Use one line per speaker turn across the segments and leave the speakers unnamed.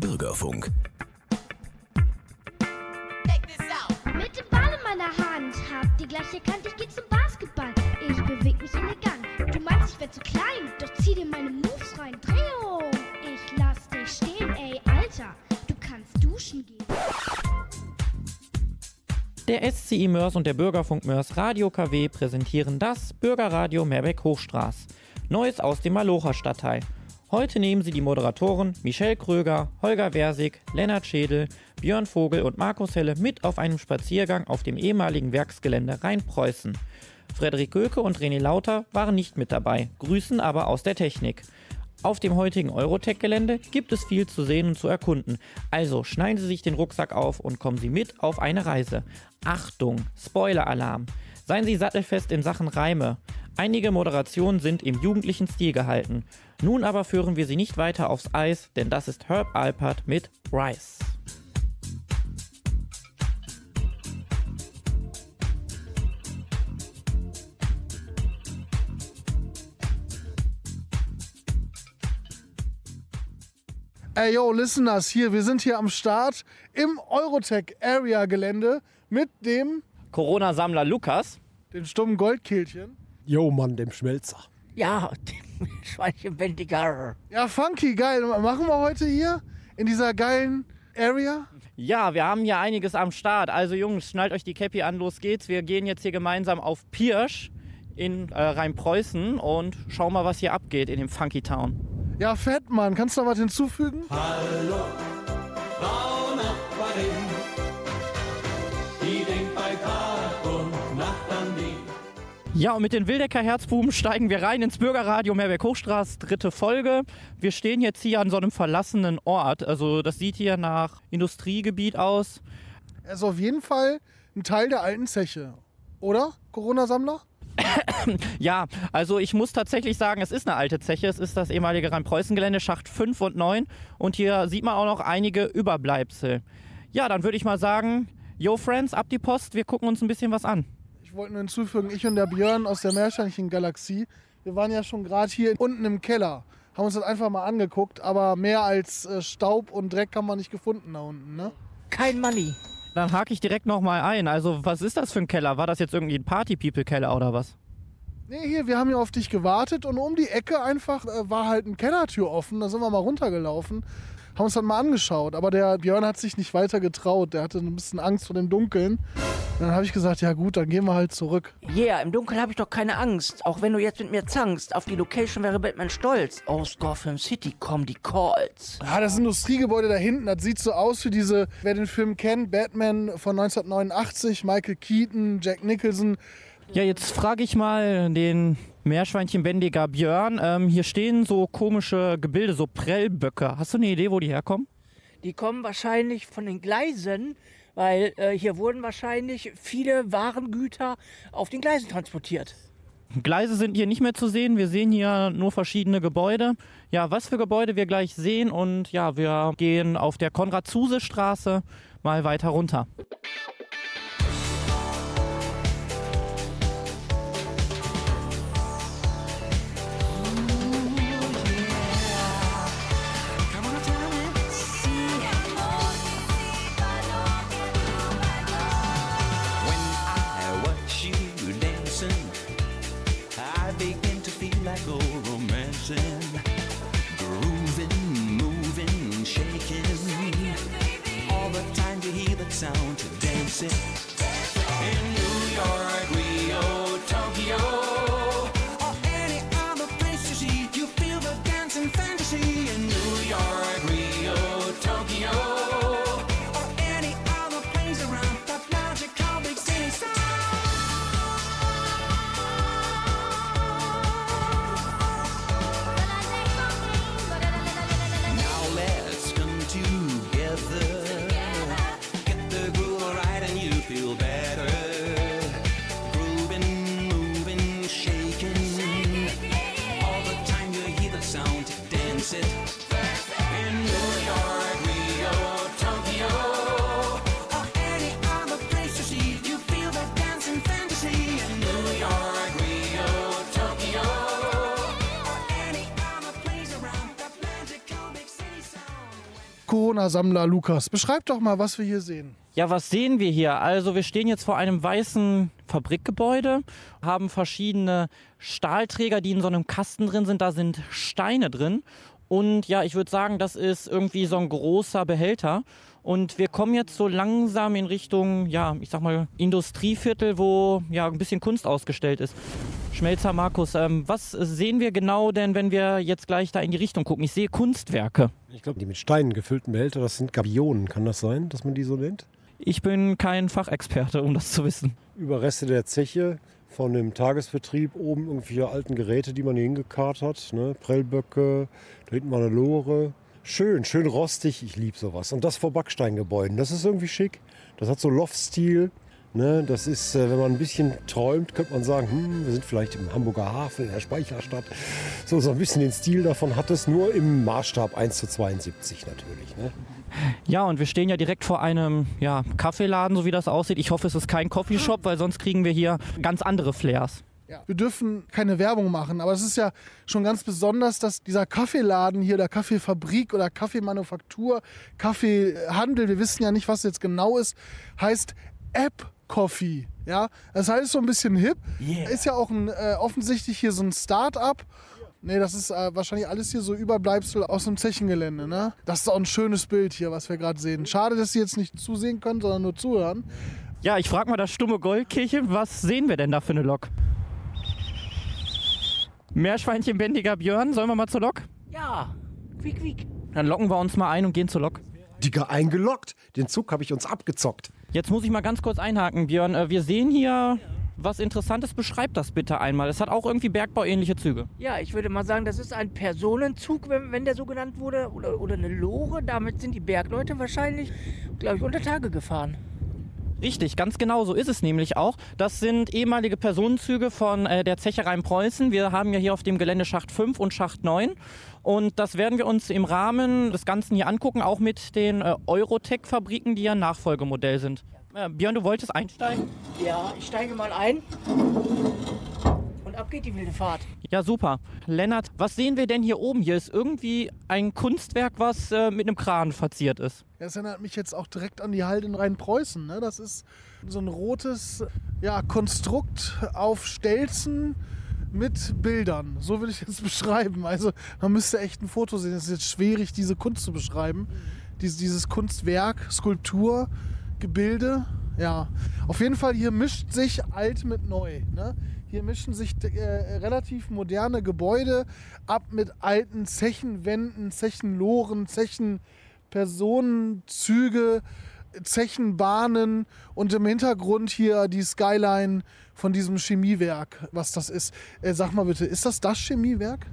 Bürgerfunk.
Mit dem Ball in meiner Hand, hab die gleiche Kante, ich geh zum Basketball. Ich beweg mich elegant. Du meinst, ich werd zu klein, doch zieh dir meine Moves rein. Drehung, ich lass dich stehen, ey, Alter. Du kannst duschen gehen.
Der SCI Mörs und der Bürgerfunk Mörs Radio KW präsentieren das Bürgerradio Meerbeck Hochstraß. Neues aus dem Malocher Stadtteil. Heute nehmen sie die Moderatoren Michelle Kröger, Holger Versig, Lennart Schädel, Björn Vogel und Markus Helle mit auf einem Spaziergang auf dem ehemaligen Werksgelände Rheinpreußen. Frederik Göke und René Lauter waren nicht mit dabei, grüßen aber aus der Technik. Auf dem heutigen Eurotech-Gelände gibt es viel zu sehen und zu erkunden. Also schneiden Sie sich den Rucksack auf und kommen Sie mit auf eine Reise. Achtung, Spoiler-Alarm. Seien Sie sattelfest in Sachen Reime. Einige Moderationen sind im jugendlichen Stil gehalten. Nun aber führen wir Sie nicht weiter aufs Eis, denn das ist Herb Alpert mit Rice.
Ey, yo, Listeners, hier, wir sind hier am Start im Eurotech Area Gelände mit dem,
Corona-Sammler Lukas.
dem stummen Goldkehlchen.
Jo, Mann, dem Schmelzer.
Ja, dem Schweinchenbändiger.
Ja, funky, geil. Machen wir heute hier in dieser geilen Area?
Ja, wir haben hier einiges am Start. Also Jungs, schnallt euch die Cappy an, los geht's. Wir gehen jetzt hier gemeinsam auf Pirsch in äh, Rheinpreußen und schauen mal, was hier abgeht in dem Funky Town.
Ja, fett, Mann. Kannst du noch was hinzufügen?
Ja, und mit den Wildecker Herzbuben steigen wir rein ins Bürgerradio Meerberg Hochstraße, dritte Folge. Wir stehen jetzt hier an so einem verlassenen Ort. Also das sieht hier nach Industriegebiet aus.
Er ist auf jeden Fall ein Teil der alten Zeche. Oder, Corona-Sammler?
Ja, also ich muss tatsächlich sagen, es ist eine alte Zeche. Es ist das ehemalige Rhein-Preußen-Gelände, Schacht 5 und 9. Und hier sieht man auch noch einige Überbleibsel. Ja, dann würde ich mal sagen, yo Friends, ab die Post, wir gucken uns ein bisschen was an.
Ich wollte nur hinzufügen, ich und der Björn aus der Meerschweinchen-Galaxie, wir waren ja schon gerade hier unten im Keller. Haben uns das einfach mal angeguckt, aber mehr als äh, Staub und Dreck haben wir nicht gefunden da unten, ne?
Kein Money.
Dann hake ich direkt nochmal ein. Also, was ist das für ein Keller? War das jetzt irgendwie ein Party-People-Keller oder was?
Nee, hier, wir haben hier auf dich gewartet und um die Ecke einfach äh, war halt eine Kellertür offen. Da sind wir mal runtergelaufen, haben uns das mal angeschaut. Aber der Björn hat sich nicht weiter getraut. Der hatte ein bisschen Angst vor dem Dunkeln. Und dann habe ich gesagt, ja gut, dann gehen wir halt zurück.
Yeah, im Dunkeln habe ich doch keine Angst. Auch wenn du jetzt mit mir zankst. Auf die Location wäre Batman stolz. Aus Gotham City kommen die Calls.
Ja, das Industriegebäude da hinten, das sieht so aus wie diese, wer den Film kennt, Batman von 1989, Michael Keaton, Jack Nicholson.
Ja, jetzt frage ich mal den Meerschweinchenbändiger Björn. Ähm, hier stehen so komische Gebilde, so Prellböcke. Hast du eine Idee, wo die herkommen?
Die kommen wahrscheinlich von den Gleisen, weil äh, hier wurden wahrscheinlich viele Warengüter auf den Gleisen transportiert.
Gleise sind hier nicht mehr zu sehen. Wir sehen hier nur verschiedene Gebäude. Ja, was für Gebäude wir gleich sehen. Und ja, wir gehen auf der Konrad-Zuse-Straße mal weiter runter.
Sound to dancing.
Corona-Sammler Lukas, beschreib doch mal, was wir hier sehen.
Ja, was sehen wir hier? Also wir stehen jetzt vor einem weißen Fabrikgebäude, haben verschiedene Stahlträger, die in so einem Kasten drin sind. Da sind Steine drin. Und ja, ich würde sagen, das ist irgendwie so ein großer Behälter. Und wir kommen jetzt so langsam in Richtung, ja, ich sag mal, Industrieviertel, wo ja ein bisschen Kunst ausgestellt ist. Schmelzer Markus, ähm, was sehen wir genau denn, wenn wir jetzt gleich da in die Richtung gucken? Ich sehe Kunstwerke.
Ich glaube, die mit Steinen gefüllten Behälter, das sind Gabionen. Kann das sein, dass man die so nennt?
Ich bin kein Fachexperte, um das zu wissen.
Überreste der Zeche von dem Tagesbetrieb, oben irgendwelche alten Geräte, die man hier hingekarrt hat. Ne? Prellböcke, da hinten mal eine Lore. Schön, schön rostig. Ich liebe sowas. Und das vor Backsteingebäuden. Das ist irgendwie schick. Das hat so Loftstil. Ne? Das ist, äh, wenn man ein bisschen träumt, könnte man sagen, hm, wir sind vielleicht im Hamburger Hafen, in der Speicherstadt. So, so ein bisschen den Stil davon hat es, nur im Maßstab 1 zu 72 natürlich. Ne?
Ja, und wir stehen ja direkt vor einem ja, Kaffeeladen, so wie das aussieht. Ich hoffe, es ist kein Coffeeshop, weil sonst kriegen wir hier ganz andere Flairs.
Wir dürfen keine Werbung machen, aber es ist ja schon ganz besonders, dass dieser Kaffeeladen hier, der Kaffeefabrik oder Kaffeemanufaktur, Kaffeehandel, wir wissen ja nicht, was jetzt genau ist, heißt App Coffee. Ja, das heißt so ein bisschen hip. Ist ja auch ein, äh, offensichtlich hier so ein Start-up. Nee, das ist äh, wahrscheinlich alles hier so Überbleibsel aus dem Zechengelände. Ne? Das ist auch ein schönes Bild hier, was wir gerade sehen. Schade, dass Sie jetzt nicht zusehen können, sondern nur zuhören.
Ja, ich frage mal das stumme Goldkirche, was sehen wir denn da für eine Lok? Meerschweinchenbändiger Björn, sollen wir mal zur Lok?
Ja, quiek, quiek.
Dann locken wir uns mal ein und gehen zur Lok.
Digga, eingeloggt. Den Zug habe ich uns abgezockt.
Jetzt muss ich mal ganz kurz einhaken, Björn. Äh, Wir sehen hier was Interessantes. Beschreib das bitte einmal. Es hat auch irgendwie bergbauähnliche Züge.
Ja, ich würde mal sagen, das ist ein Personenzug, wenn, wenn der so genannt wurde, oder, oder eine Lore. Damit sind die Bergleute wahrscheinlich, glaube ich, unter Tage gefahren.
Richtig, ganz genau so ist es nämlich auch. Das sind ehemalige Personenzüge von äh, der Zecherei in Preußen. Wir haben ja hier auf dem Gelände Schacht 5 und Schacht 9. Und das werden wir uns im Rahmen des Ganzen hier angucken, auch mit den äh, Eurotech-Fabriken, die ja Nachfolgemodell sind. Äh, Björn, du wolltest einsteigen?
Ja, ich steige mal ein. Und ab geht die wilde Fahrt.
Ja, super. Lennart, was sehen wir denn hier oben? Hier ist irgendwie ein Kunstwerk, was äh, mit einem Kran verziert ist.
Das erinnert mich jetzt auch direkt an die Halde in Rheinpreußen. Ne? Das ist so ein rotes ja, Konstrukt auf Stelzen mit Bildern. So würde ich es beschreiben. Also man müsste echt ein Foto sehen. Es ist jetzt schwierig, diese Kunst zu beschreiben. Dies, dieses Kunstwerk, Skulptur, Gebilde. Ja, auf jeden Fall hier mischt sich alt mit neu. Ne? Hier mischen sich äh, relativ moderne Gebäude ab mit alten Zechenwänden, Zechenloren, Zechenpersonenzüge, Zechenbahnen und im Hintergrund hier die Skyline von diesem Chemiewerk, was das ist. Äh, sag mal bitte, ist das das Chemiewerk?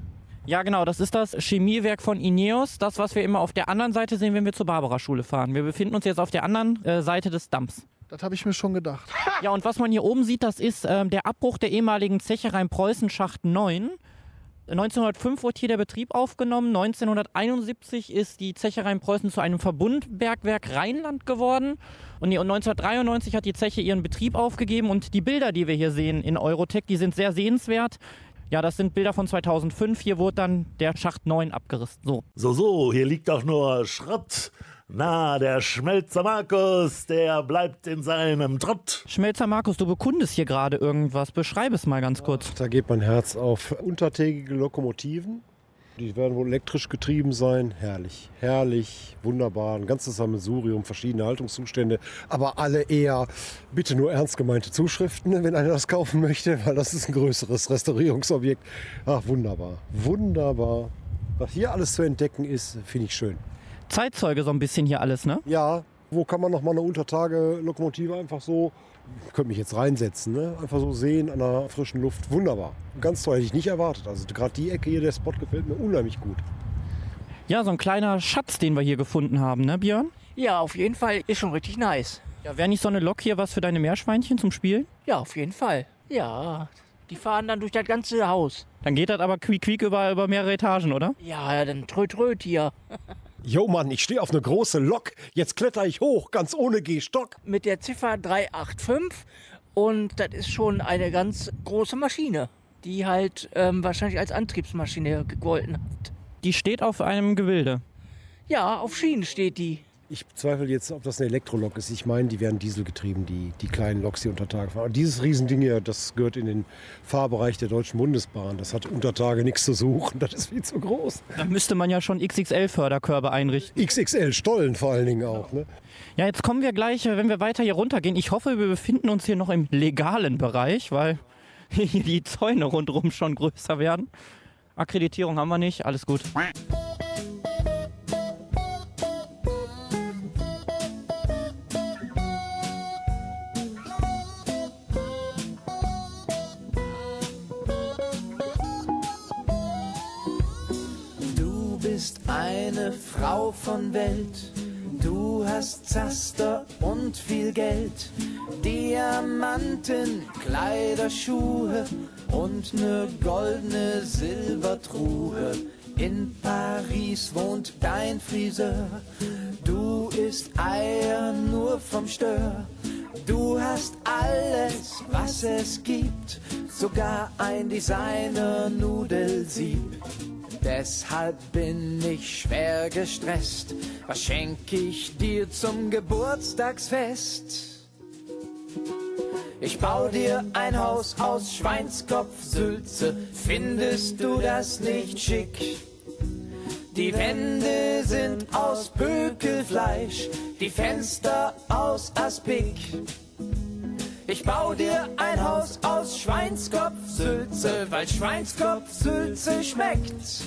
Ja, genau, das ist das Chemiewerk von Ineos. Das, was wir immer auf der anderen Seite sehen, wenn wir zur Barbara-Schule fahren. Wir befinden uns jetzt auf der anderen äh, Seite des Damms.
Das habe ich mir schon gedacht.
Ja, und was man hier oben sieht, das ist ähm, der Abbruch der ehemaligen Zecherei in Preußen Schacht 9. 1905 wurde hier der Betrieb aufgenommen. 1971 ist die Zecherei in Preußen zu einem Verbundbergwerk Rheinland geworden. Und nee, und 1993 hat die Zeche ihren Betrieb aufgegeben. Und die Bilder, die wir hier sehen in Eurotech, die sind sehr sehenswert. Ja, das sind Bilder von 2005. Hier wurde dann der Schacht 9 abgerissen. So.
So, so, hier liegt doch nur Schrott. Na, der Schmelzer Markus, der bleibt in seinem Trott.
Schmelzer Markus, du bekundest hier gerade irgendwas. Beschreib es mal ganz kurz.
Da geht mein Herz auf untertägige Lokomotiven. Die werden wohl elektrisch getrieben sein. Herrlich, herrlich, wunderbar. Ein ganzes Sammelsurium, verschiedene Haltungszustände. Aber alle eher bitte nur ernst gemeinte Zuschriften, wenn einer das kaufen möchte, weil das ist ein größeres Restaurierungsobjekt. Ach, wunderbar, wunderbar. Was hier alles zu entdecken ist, finde ich schön.
Zeitzeuge so ein bisschen hier alles, ne?
Ja, wo kann man noch mal eine Untertage-Lokomotive einfach so, ich könnte mich jetzt reinsetzen, ne? einfach so sehen an der frischen Luft. Wunderbar. Ganz toll, hätte ich nicht erwartet. Also gerade die Ecke hier, der Spot gefällt mir unheimlich gut.
Ja, so ein kleiner Schatz, den wir hier gefunden haben, ne, Björn?
Ja, auf jeden Fall. Ist schon richtig nice.
Ja, wäre nicht so eine Lok hier was für deine Meerschweinchen zum Spielen?
Ja, auf jeden Fall. Ja, die fahren dann durch das ganze Haus.
Dann geht das aber quiek quiek über, über mehrere Etagen, oder?
Ja, dann tröt tröt hier.
Jo Mann, ich stehe auf eine große Lok. Jetzt kletter ich hoch, ganz ohne Gehstock.
Mit der Ziffer 385 und das ist schon eine ganz große Maschine, die halt ähm, wahrscheinlich als Antriebsmaschine gegolten hat.
Die steht auf einem Gebilde.
Ja, auf Schienen steht die.
Ich bezweifle jetzt, ob das eine Elektrolok ist. Ich meine, die werden dieselgetrieben, die, die kleinen Loks, die unter Tage fahren. Und dieses Riesending hier, das gehört in den Fahrbereich der Deutschen Bundesbahn. Das hat unter Tage nichts zu suchen. Das ist viel zu groß.
Dann müsste man ja schon XXL-Förderkörbe einrichten.
XXL Stollen vor allen Dingen auch. Ne?
Ja, jetzt kommen wir gleich, äh, wenn wir weiter hier runtergehen. Ich hoffe, wir befinden uns hier noch im legalen Bereich, weil hier die Zäune rundherum schon größer werden. Akkreditierung haben wir nicht, alles gut.
Bist eine Frau von Welt. Du hast Zaster und viel Geld. Diamanten, Kleider, Schuhe und ne goldene Silbertruhe. In Paris wohnt dein Friseur. Du isst Eier nur vom Stör. Du hast alles, was es gibt, sogar ein Designer-Nudelsieb. Deshalb bin ich schwer gestresst. Was schenk ich dir zum Geburtstagsfest? Ich bau dir ein Haus aus Schweinskopfsülze. Findest du das nicht schick? Die Wände sind aus Pökelfleisch, die Fenster aus Aspik. Ich bau dir ein Haus aus Schweinskopfsülze, weil Schweinskopfsülze schmeckt.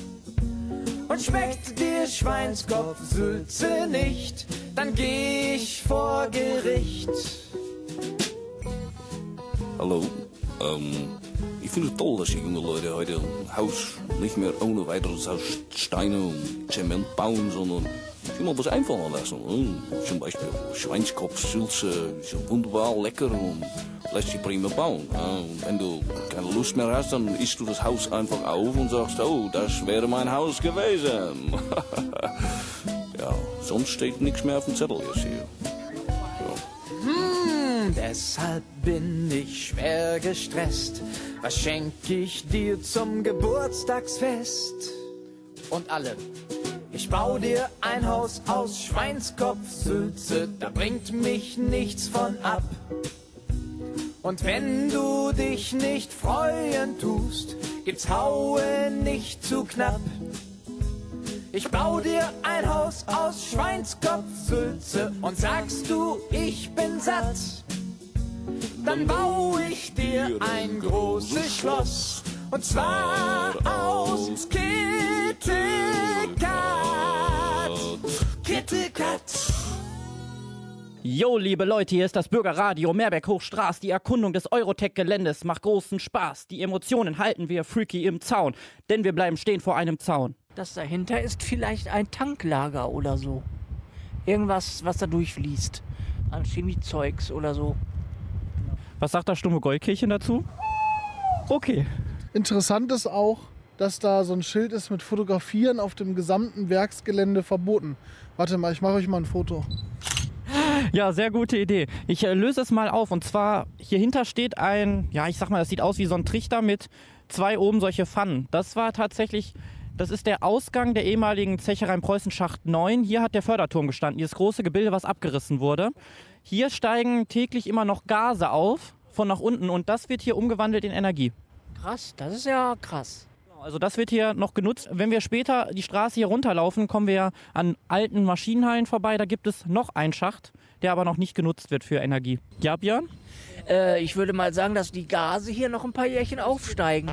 Und schmeckt dir Schweinskopfsülze nicht, dann geh ich vor Gericht.
Hallo. Ähm, ich finde es toll, dass die jungen Leute heute ein Haus nicht mehr ohne weiteres aus Steine und Zement bauen, sondern sich mal was einfallen lassen. Hm? Zum Beispiel Schweinskopfsülze, ist ja wunderbar lecker und lässt sich prima bauen. Ja, wenn du keine Lust mehr hast, dann isst du das Haus einfach auf und sagst, oh, das wäre mein Haus gewesen. ja, sonst steht nichts mehr auf dem Zettel jetzt hier.
Hm, deshalb bin ich schwer gestresst. Was schenk ich dir zum Geburtstagsfest? Und alle. Ich bau dir ein Haus aus Schweinskopfsülze, da bringt mich nichts von ab. Und wenn du dich nicht freuen tust, gibt's Haue nicht zu knapp. Ich bau dir ein Haus aus Schweinskopfsülze und sagst du, ich bin satt. Dann bau ich dir ein großes Schloss und zwar aus Kittekat. Kittekat.
Jo, liebe Leute, hier ist das Bürgerradio Meerberg Hochstraß. Die Erkundung des Eurotech-Geländes macht großen Spaß. Die Emotionen halten wir freaky im Zaun, denn wir bleiben stehen vor einem Zaun.
Das dahinter ist vielleicht ein Tanklager oder so. Irgendwas, was da durchfließt. An Chemiezeugs oder so.
Was sagt das stumme Goldkehlchen dazu? Okay.
Interessant ist auch, dass da so ein Schild ist mit Fotografieren auf dem gesamten Werksgelände verboten. Warte mal, ich mache euch mal ein Foto.
Ja, sehr gute Idee. Ich äh, löse es mal auf. Und zwar, hier hinter steht ein, ja, ich sag mal, das sieht aus wie so ein Trichter mit zwei oben solche Pfannen. Das war tatsächlich, das ist der Ausgang der ehemaligen Zecherei in Preußenschacht 9. Hier hat der Förderturm gestanden, dieses große Gebilde, was abgerissen wurde. Hier steigen täglich immer noch Gase auf von nach unten und das wird hier umgewandelt in Energie.
Krass, das ist ja krass.
Also das wird hier noch genutzt. Wenn wir später die Straße hier runterlaufen, kommen wir an alten Maschinenhallen vorbei. Da gibt es noch einen Schacht, der aber noch nicht genutzt wird für Energie. Ja, Björn?
Äh, ich würde mal sagen, dass die Gase hier noch ein paar Jährchen aufsteigen.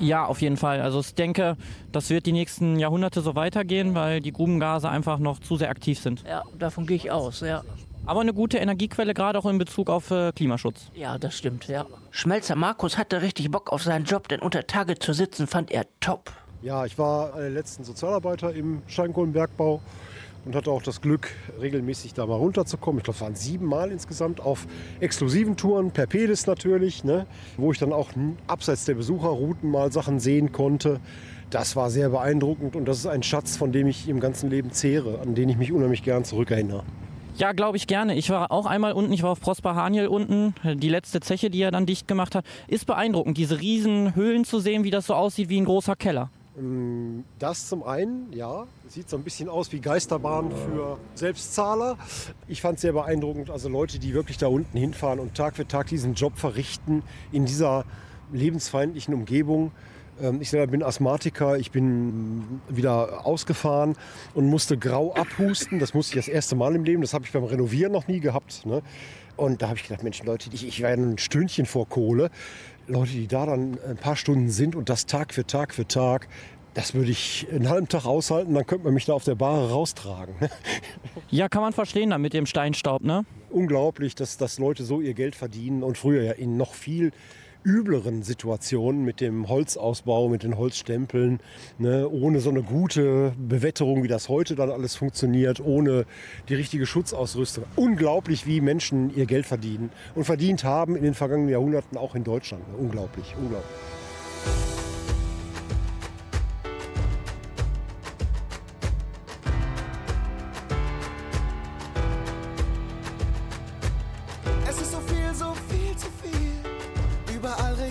Ja, auf jeden Fall. Also ich denke, das wird die nächsten Jahrhunderte so weitergehen, weil die Grubengase einfach noch zu sehr aktiv sind.
Ja, davon gehe ich aus, ja.
Aber eine gute Energiequelle, gerade auch in Bezug auf äh, Klimaschutz.
Ja, das stimmt, ja. Schmelzer Markus hatte richtig Bock auf seinen Job, denn unter Tage zu sitzen fand er top.
Ja, ich war einer der letzten Sozialarbeiter im Steinkohlenbergbau und hatte auch das Glück, regelmäßig da mal runterzukommen. Ich glaube, es waren sieben Mal insgesamt auf exklusiven Touren, per Pedis natürlich, ne? wo ich dann auch abseits der Besucherrouten mal Sachen sehen konnte. Das war sehr beeindruckend und das ist ein Schatz, von dem ich im ganzen Leben zehre, an den ich mich unheimlich gern zurückerinnere.
Ja, glaube ich gerne. Ich war auch einmal unten, ich war auf Prosper Haniel unten, die letzte Zeche, die er dann dicht gemacht hat. Ist beeindruckend, diese riesen Höhlen zu sehen, wie das so aussieht wie ein großer Keller.
Ähm, Das zum einen, ja, sieht so ein bisschen aus wie Geisterbahn für Selbstzahler. Ich fand es sehr beeindruckend, also Leute, die wirklich da unten hinfahren und Tag für Tag diesen Job verrichten in dieser lebensfeindlichen Umgebung. Ähm, Ich selber bin Asthmatiker, ich bin wieder ausgefahren und musste grau abhusten. Das musste ich das erste Mal im Leben, das habe ich beim Renovieren noch nie gehabt. Ne? Und da habe ich gedacht, Mensch, Leute, ich, ich war ja ein Stündchen vor Kohle. Leute, die da dann ein paar Stunden sind und das Tag für Tag für Tag, das würde ich einen halben Tag aushalten, dann könnte man mich da auf der Bahre raustragen.
Ja, kann man verstehen dann mit dem Steinstaub, ne?
Unglaublich, dass, dass Leute so ihr Geld verdienen und früher ja in noch viel übleren Situationen mit dem Holzausbau, mit den Holzstempeln, ne, ohne so eine gute Bewetterung, wie das heute dann alles funktioniert, ohne die richtige Schutzausrüstung. Unglaublich, wie Menschen ihr Geld verdienen und verdient haben in den vergangenen Jahrhunderten auch in Deutschland. Unglaublich, unglaublich.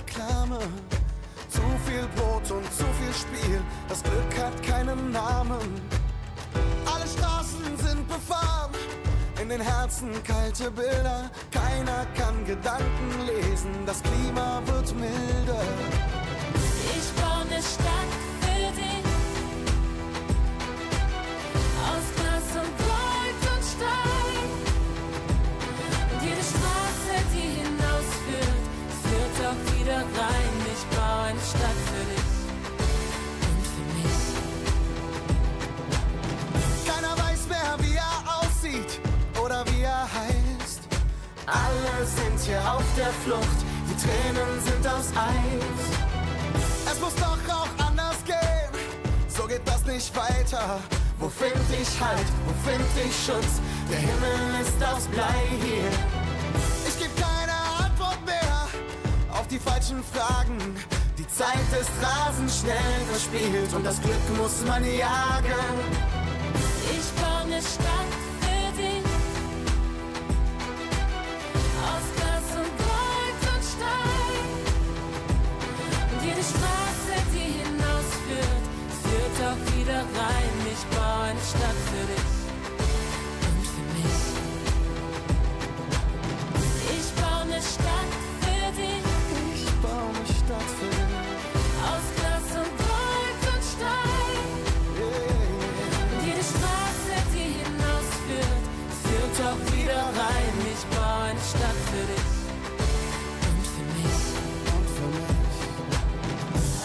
Reklame. Zu viel Brot und zu viel Spiel. Das Glück hat keinen Namen. Alle Straßen sind befahren. In den Herzen kalte Bilder. Keiner kann Gedanken lesen. Das Klima wird milder.
Ich baue eine Stadt wieder rein. Ich baue eine Stadt für dich. Und für mich.
Keiner weiß mehr, wie er aussieht oder wie er heißt. Alle sind hier auf der Flucht, die Tränen sind aus Eis. Es muss doch auch anders gehen, so geht das nicht weiter. Wo find ich Halt, wo find ich Schutz? Der Himmel ist aus Blei hier. Die falschen Fragen. Die Zeit ist rasend schnell verspielt und das Glück muss man jagen.
Ich baue eine Stadt für dich. Aus Glas und Gold und Stein. Und jede Straße, die hinausführt, führt auch wieder rein. Ich baue eine Stadt für dich. Und für mich. Ich baue eine Stadt Aus Glas und Gold und Stein. Und jede Straße, die hinausführt, führt auch wieder rein. Ich baue eine Stadt für dich. Und für mich.
Und für mich.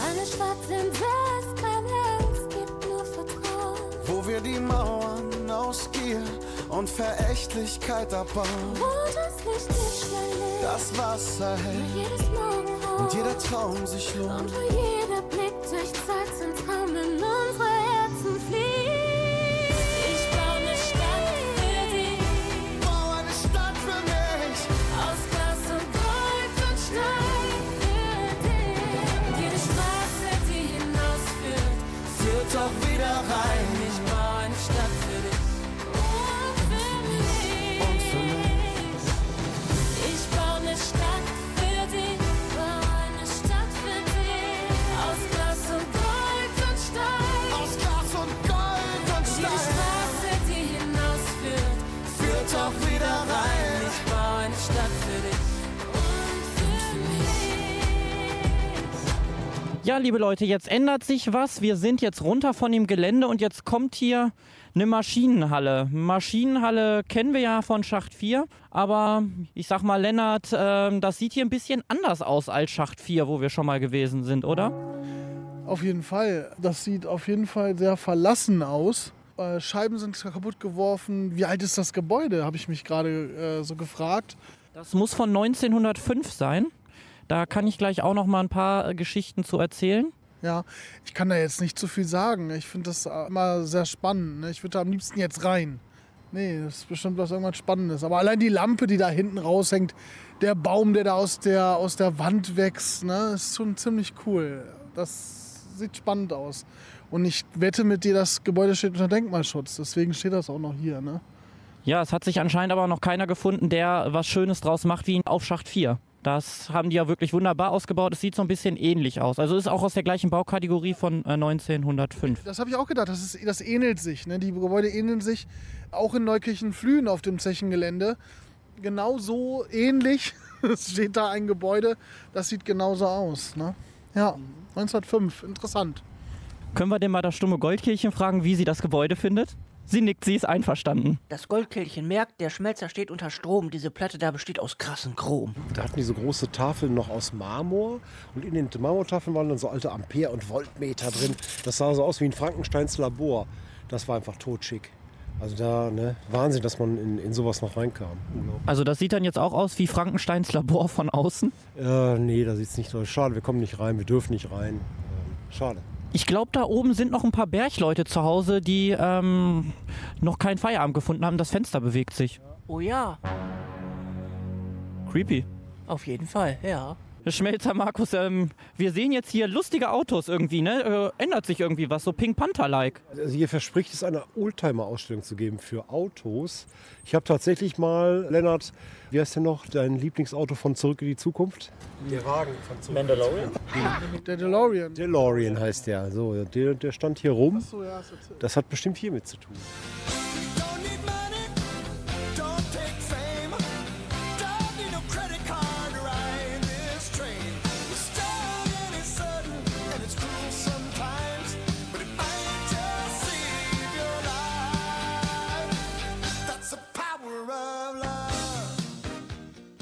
Eine Stadt, in der es keine Angst gibt, nur Vertrauen.
Wo wir die Mauern aus Gier und Verächtlichkeit abbauen.
Wo das Licht nicht schnell ist.
Das Wasser hält
jedes Morgenrot.
Und jeder Traum sich lohnt.
Ja, liebe Leute, jetzt ändert sich was. Wir sind jetzt runter von dem Gelände und jetzt kommt hier eine Maschinenhalle. Maschinenhalle kennen wir ja von Schacht 4, aber ich sag mal, Lennart, ähm, das sieht hier ein bisschen anders aus als Schacht 4, wo wir schon mal gewesen sind, oder?
Auf jeden Fall. Das sieht auf jeden Fall sehr verlassen aus. Äh, Scheiben sind kaputt geworfen. Wie alt ist das Gebäude, habe ich mich gerade äh, so gefragt.
Das muss von 1905 sein. Da kann ich gleich auch noch mal ein paar äh, Geschichten zu erzählen.
Ja, ich kann da jetzt nicht zu viel sagen. Ich finde das äh, immer sehr spannend. ne? Ich würde da am liebsten jetzt rein. Nee, das ist bestimmt was irgendwas Spannendes. Aber allein die Lampe, die da hinten raushängt, der Baum, der da aus der, aus der Wand wächst, ne, ist schon ziemlich cool. Das sieht spannend aus. Und ich wette mit dir, das Gebäude steht unter Denkmalschutz. Deswegen steht das auch noch hier. Ne?
Ja, es hat sich anscheinend aber noch keiner gefunden, der was Schönes draus macht wie auf Schacht 4. Das haben die ja wirklich wunderbar ausgebaut. Es sieht so ein bisschen ähnlich aus. Also ist auch aus der gleichen Baukategorie von äh, 1905.
Das habe ich auch gedacht, das, ist, das ähnelt sich. Ne? Die Gebäude ähneln sich auch in Neukirchen-Flühen auf dem Zechengelände. Genauso ähnlich es steht da ein Gebäude, das sieht genauso aus. Ne? Ja, 1905, interessant.
Können wir denn mal das stumme Goldkehlchen fragen, wie sie das Gebäude findet? Sie nickt, sie ist einverstanden.
Das Goldkehlchen merkt, der Schmelzer steht unter Strom. Diese Platte da besteht aus krassen Chrom.
Da hatten diese große Tafeln noch aus Marmor und in den Marmortafeln waren dann so alte Ampere- und Voltmeter drin. Das sah so aus wie ein Frankensteins Labor. Das war einfach totschick. Also da, ne, Wahnsinn, dass man in, in sowas noch reinkam.
Also das sieht dann jetzt auch aus wie Frankensteins Labor von außen?
Äh, nee, da sieht es nicht so aus. Schade, wir kommen nicht rein, wir dürfen nicht rein. Ähm, schade.
Ich glaube, da oben sind noch ein paar Bergleute zu Hause, die ähm, noch keinen Feierabend gefunden haben. Das Fenster bewegt sich.
Oh ja,
Creepy.
auf jeden Fall, ja.
Schmelzer Markus, ähm, wir sehen jetzt hier lustige Autos irgendwie, ne? Äh, ändert sich irgendwie was, so Pink Panther-like.
Also hier verspricht es eine Oldtimer-Ausstellung zu geben für Autos. Ich habe tatsächlich mal, Lennart, wie heißt denn noch dein Lieblingsauto von Zurück in die Zukunft? Der Wagen von Zurück
Mandalorian?
Der DeLorean.
DeLorean heißt der. So, der, der stand hier rum.
So, ja,
Das hat bestimmt hiermit zu tun.
Don't need money,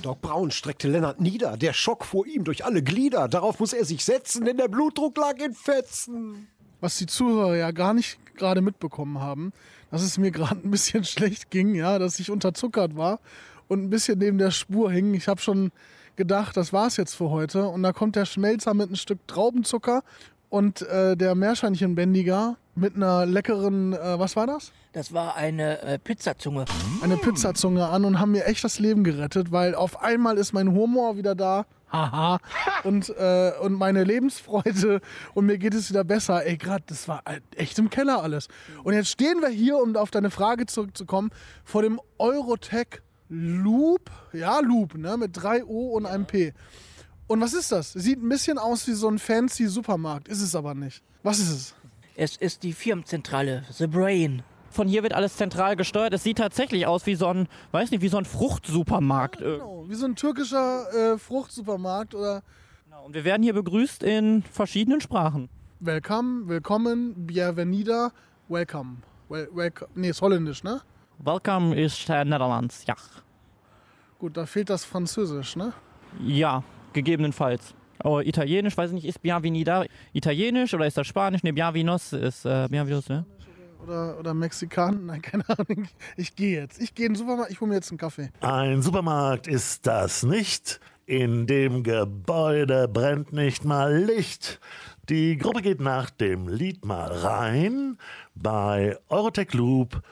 Doc Brown streckte Lennart nieder. Der Schock fuhr ihm durch alle Glieder. Darauf muss er sich setzen, denn der Blutdruck lag in Fetzen.
was die Zuhörer ja gar nicht gerade mitbekommen haben, dass es mir gerade ein bisschen schlecht ging, ja, dass ich unterzuckert war und ein bisschen neben der Spur hing. Ich habe schon gedacht, das war's jetzt für heute. Und da kommt der Schmelzer mit ein Stück Traubenzucker und äh, der Meerschweinchenbändiger mit einer leckeren, äh, was war das?
Das war eine äh, Pizzazunge.
Eine Pizzazunge an und haben mir echt das Leben gerettet, weil auf einmal ist mein Humor wieder da. Haha. Und, äh, und meine Lebensfreude und mir geht es wieder besser. Ey, gerade, das war echt im Keller alles. Und jetzt stehen wir hier, um auf deine Frage zurückzukommen, vor dem Eurotech Loop. Ja, Loop, ne? Mit drei O und einem P. Und was ist das? Sieht ein bisschen aus wie so ein fancy Supermarkt, ist es aber nicht. Was ist es?
Es ist die Firmenzentrale, The Brain.
Von hier wird alles zentral gesteuert. Es sieht tatsächlich aus wie so ein, weiß nicht, wie so ein Fruchtsupermarkt. Äh,
Genau, wie so ein türkischer äh, Fruchtsupermarkt oder
Und wir werden hier begrüßt in verschiedenen Sprachen.
Welcome, willkommen, bienvenida, welcome. Wel welcome. Nee, ist holländisch, ne?
Welcome ist äh, Netherlands, ja.
Gut, da fehlt das Französisch, ne?
Ja, gegebenenfalls. Oh, Italienisch, weiß ich nicht, ist Bienvenida Italienisch oder ist das Spanisch? Ne, Bienvenidos ist äh, Bienvenidos, ne?
Oder, oder Mexikan? Nein, keine Ahnung. Ich gehe jetzt. Ich gehe in den Supermarkt, ich hole mir jetzt einen Kaffee.
Ein Supermarkt ist das nicht. In dem Gebäude brennt nicht mal Licht. Die Gruppe geht nach dem Lied mal rein. Bei Eurotech Loop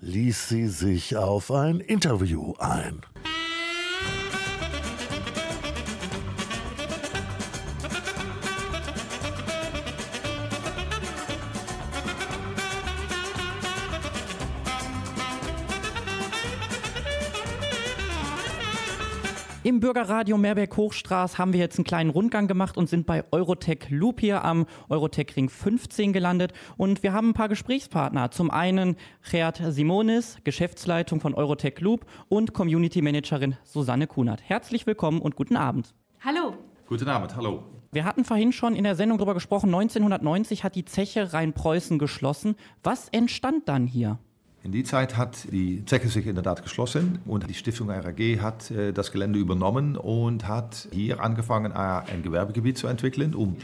ließ sie sich auf ein Interview ein.
Im Bürgerradio Meerberg-Hochstraß haben wir jetzt einen kleinen Rundgang gemacht und sind bei Eurotech Loop hier am Eurotech Ring 15 gelandet. Und wir haben ein paar Gesprächspartner. Zum einen Gerd Simonis, Geschäftsleitung von Eurotech Loop und Community Managerin Susanne Kunert. Herzlich willkommen und guten Abend.
Hallo.
Guten Abend, hallo.
Wir hatten vorhin schon in der Sendung darüber gesprochen, 1990 hat die Zeche Rheinpreußen geschlossen. Was entstand dann hier?
In die Zeit hat die Zeche sich inderdaad geschlossen und die Stiftung RAG hat äh, das Gelände übernommen und hat hier angefangen, ein Gewerbegebiet zu entwickeln, um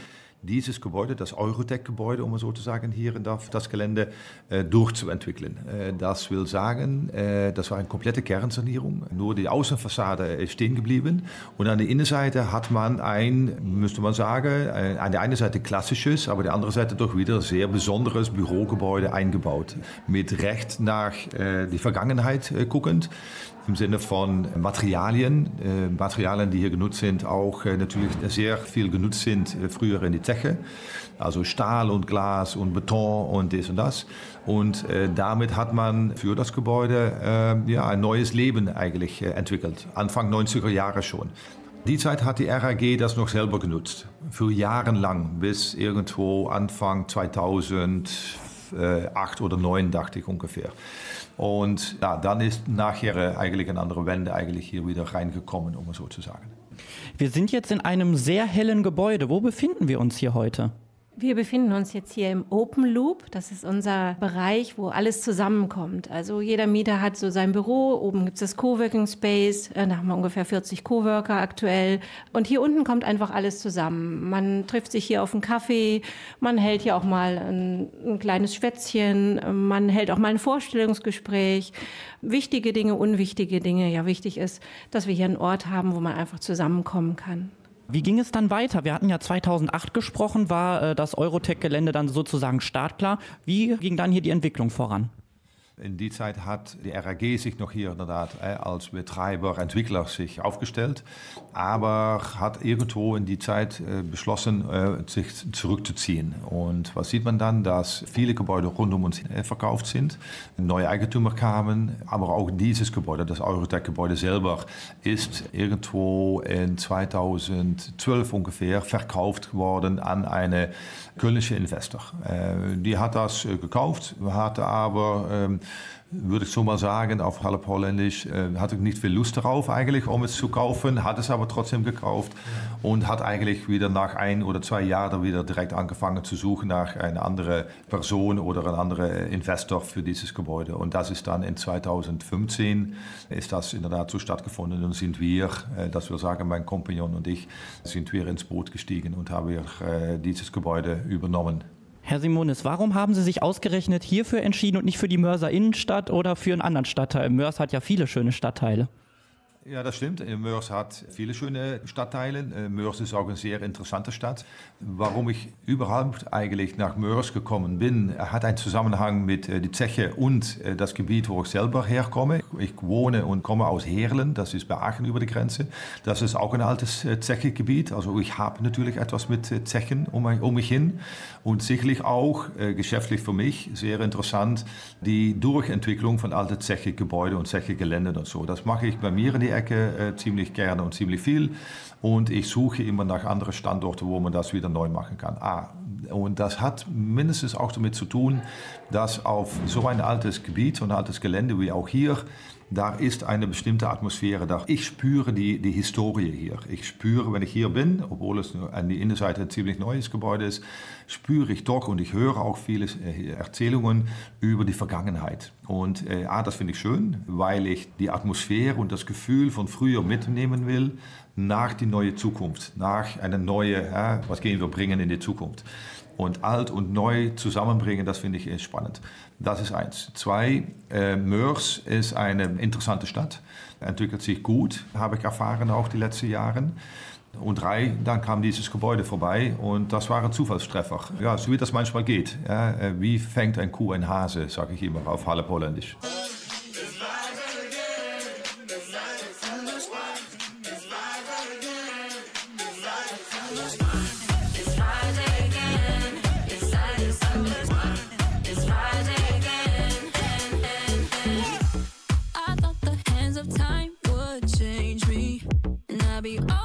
dieses Gebäude, das Eurotech-Gebäude, um es so zu sagen, hier in das, das Gelände äh, durchzuentwickeln. Äh, das will sagen, äh, das war eine komplette Kernsanierung. Nur die Außenfassade ist stehen geblieben. Und an der Innenseite hat man ein, müsste man sagen, ein, an der einen Seite klassisches, aber der andere Seite doch wieder sehr besonderes Bürogebäude eingebaut. Mit Recht nach äh, die Vergangenheit äh, guckend im Sinne von Materialien, äh, Materialien, die hier genutzt sind, auch äh, natürlich sehr viel genutzt sind äh, früher in die Zeche, also Stahl und Glas und Beton und das und das. Und damit hat man für das Gebäude ja, ein neues Leben eigentlich entwickelt, Anfang 90er Jahre schon. Die Zeit hat die RAG das noch selber genutzt. Für jahrelang, bis irgendwo Anfang 2008 oder 2009, dachte ich ungefähr. Und ja, dann ist nachher eigentlich eine andere Wende eigentlich hier wieder reingekommen, um es so zu sagen.
Wir sind jetzt in einem sehr hellen Gebäude. Wo befinden wir uns hier heute?
Wir befinden uns jetzt hier im Open Loop. Das ist unser Bereich, wo alles zusammenkommt. Also jeder Mieter hat so sein Büro. Oben gibt es das Coworking Space. Äh, Da haben wir ungefähr 40 Coworker aktuell. Und hier unten kommt einfach alles zusammen. Man trifft sich hier auf einen Kaffee. Man hält hier auch mal ein, ein kleines Schwätzchen. Man hält auch mal ein Vorstellungsgespräch. Wichtige Dinge, unwichtige Dinge. Ja, wichtig ist, dass wir hier einen Ort haben, wo man einfach zusammenkommen kann.
Wie ging es dann weiter? Wir hatten ja 2008 gesprochen, war äh, das Eurotech-Gelände dann sozusagen startklar. Wie ging dann hier die Entwicklung voran?
In die Zeit hat die RAG sich noch hier inderdaad äh, als Betreiber, Entwickler sich aufgestellt, aber hat irgendwo in die Zeit äh, beschlossen, äh, sich zurückzuziehen. Und was sieht man dann? Dass viele Gebäude rund um uns verkauft sind, neue Eigentümer kamen, aber auch dieses Gebäude, das Eurotech-Gebäude selber, ist irgendwo in 2012 ungefähr verkauft worden an eine kölnische Investor. Die hat das gekauft, hatte aber ähm, würde ich so mal sagen, auf halb holländisch, äh, hatte nicht viel Lust darauf eigentlich, um es zu kaufen, hat es aber trotzdem gekauft und hat eigentlich wieder nach ein oder zwei Jahren wieder direkt angefangen zu suchen nach einer anderen Person oder einem anderen Investor für dieses Gebäude. Und das ist dann in 2015 ist das in der Tat so stattgefunden und sind wir, äh, das will sagen, mein Kompagnon und ich, sind wir ins Boot gestiegen und haben wir äh, dieses Gebäude übernommen.
Herr Simonis, warum haben Sie sich ausgerechnet hierfür entschieden und nicht für die Mörser Innenstadt oder für einen anderen Stadtteil? Mörs hat ja viele schöne Stadtteile.
Ja, das stimmt. Mörs hat viele schöne Stadtteile. Mörs ist auch eine sehr interessante Stadt. Warum ich überhaupt eigentlich nach Mörs gekommen bin, hat einen Zusammenhang mit äh, die Zeche und äh, das Gebiet, wo ich selber herkomme. Ich wohne und komme aus Herlen, das ist bei Aachen über die Grenze. Das ist auch ein altes äh, Zechegebiet. Also ich habe natürlich etwas mit äh, Zechen um, mich- hin und sicherlich auch äh, geschäftlich für mich sehr interessant die Durchentwicklung von alten Zeche-Gebäuden und Zeche-Geländen und so. Das mache ich bei mir in die Ecke äh, ziemlich gerne und ziemlich viel. Und ich suche immer nach anderen Standorten, wo man das wieder neu machen kann. Ah, und das hat mindestens auch damit zu tun, dass auf so ein altes Gebiet, so ein altes Gelände wie auch hier, da ist eine bestimmte Atmosphäre. Da ich spüre die, die Historie hier. Ich spüre, wenn ich hier bin, obwohl es an die Innenseite ein ziemlich neues Gebäude ist, spüre ich doch und ich höre auch viele äh, Erzählungen über die Vergangenheit. Und äh, ah, das finde ich schön, weil ich die Atmosphäre und das Gefühl von früher mitnehmen will nach die neue Zukunft, nach eine neue, ja, was gehen wir bringen in die Zukunft. Und alt und neu zusammenbringen, das finde ich eh spannend. Das ist eins. Zwei, äh, Mörs ist eine interessante Stadt, entwickelt sich gut, habe ich erfahren auch die letzten Jahre. Und drei, dann kam dieses Gebäude vorbei und das war ein Zufallstreffer. Ja, so wie das manchmal geht. Ja, äh, wie fängt ein Kuh ein Hase, sage ich immer auf Halle Holländisch.
be. Oh.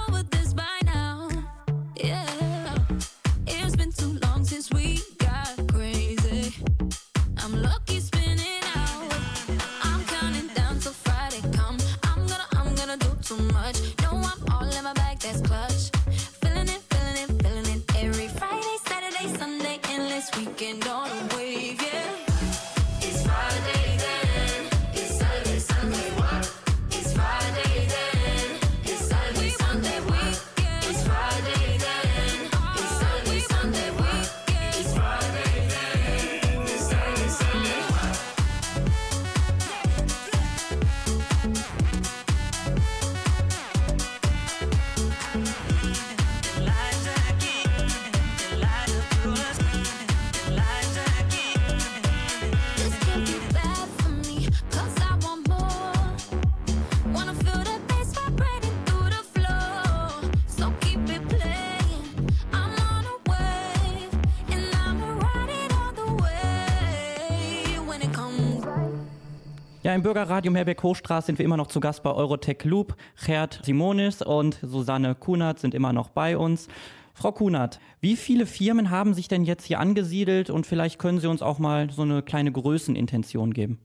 Ja, im Bürgerradio Meerbeck-Hochstraße sind wir immer noch zu Gast bei Eurotech Loop. Gerd Simonis und Susanne Kunert sind immer noch bei uns. Frau Kunert, wie viele Firmen haben sich denn jetzt hier angesiedelt und vielleicht können Sie uns auch mal so eine kleine Größenintention geben?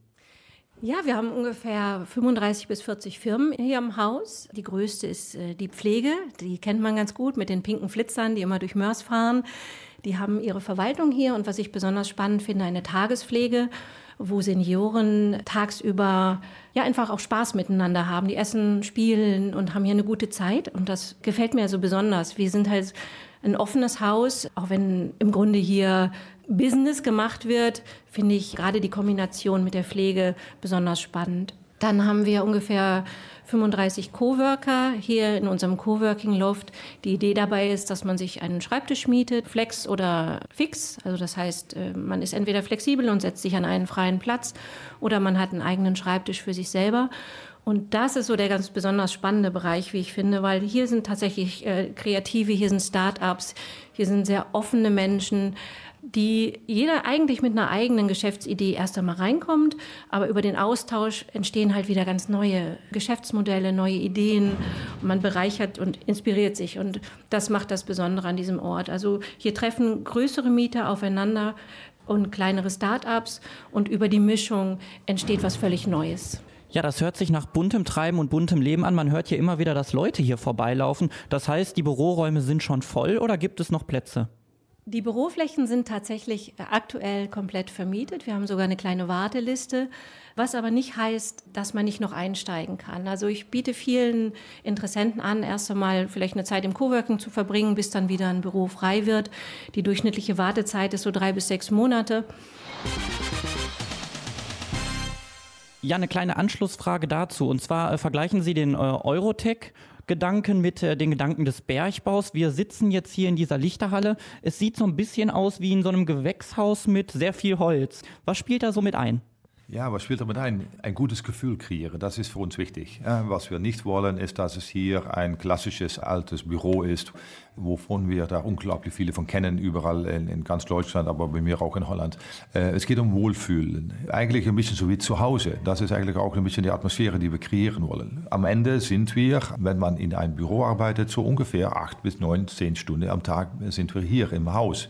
Ja, wir haben ungefähr 35 bis 40 Firmen hier im Haus. Die größte ist äh, die Pflege. Die kennt man ganz gut mit den pinken Flitzern, die immer durch Mörs fahren. Die haben ihre Verwaltung hier und was ich besonders spannend finde, eine Tagespflege, wo Senioren tagsüber ja einfach auch Spaß miteinander haben. Die essen, spielen und haben hier eine gute Zeit und das gefällt mir so besonders. Wir sind halt ein offenes Haus, auch wenn im Grunde hier Business gemacht wird, finde ich gerade die Kombination mit der Pflege besonders spannend. Dann haben wir ungefähr 35 Coworker hier in unserem Coworking Loft. Die Idee dabei ist, dass man sich einen Schreibtisch mietet, flex oder fix. Also das heißt, äh, man ist entweder flexibel und setzt sich an einen freien Platz oder man hat einen eigenen Schreibtisch für sich selber. Und das ist so der ganz besonders spannende Bereich, wie ich finde, weil hier sind tatsächlich äh, Kreative, hier sind Start-ups, hier sind sehr offene Menschen die jeder eigentlich mit einer eigenen Geschäftsidee erst einmal reinkommt, aber über den Austausch entstehen halt wieder ganz neue Geschäftsmodelle, neue Ideen. Man bereichert und inspiriert sich und das macht das Besondere an diesem Ort. Also hier treffen größere Mieter aufeinander und kleinere Start-ups und über die Mischung entsteht was völlig Neues.
Ja, das hört sich nach buntem Treiben und buntem Leben an. Man hört hier immer wieder, dass Leute hier vorbeilaufen. Das heißt, die Büroräume sind schon voll oder gibt es noch Plätze?
Die Büroflächen sind tatsächlich aktuell komplett vermietet. Wir haben sogar eine kleine Warteliste, was aber nicht heißt, dass man nicht noch einsteigen kann. Also ich biete vielen Interessenten an, erst einmal vielleicht eine Zeit im Coworking zu verbringen, bis dann wieder ein Büro frei wird. Die durchschnittliche Wartezeit ist so drei bis sechs Monate.
Ja, eine kleine Anschlussfrage dazu. Und zwar äh, vergleichen Sie den äh, Eurotech Gedanken mit äh, den Gedanken des Bergbaus. Wir sitzen jetzt hier in dieser Lichterhalle. Es sieht so ein bisschen aus wie in so einem Gewächshaus mit sehr viel Holz. Was spielt da so mit ein?
Ja, was spielt damit ein? Ein gutes Gefühl kreieren, das ist für uns wichtig. Was wir nicht wollen, ist, dass es hier ein klassisches altes Büro ist, wovon wir da unglaublich viele von kennen, überall in, in ganz Deutschland, aber bei mir auch in Holland. Äh, es geht um Wohlfühlen. Eigentlich ein bisschen so wie zu Hause. Das ist eigentlich auch ein bisschen die Atmosphäre, die wir kreieren wollen. Am Ende sind wir, wenn man in einem Büro arbeitet, so ungefähr acht bis neun, zehn Stunden am Tag sind wir hier im Haus.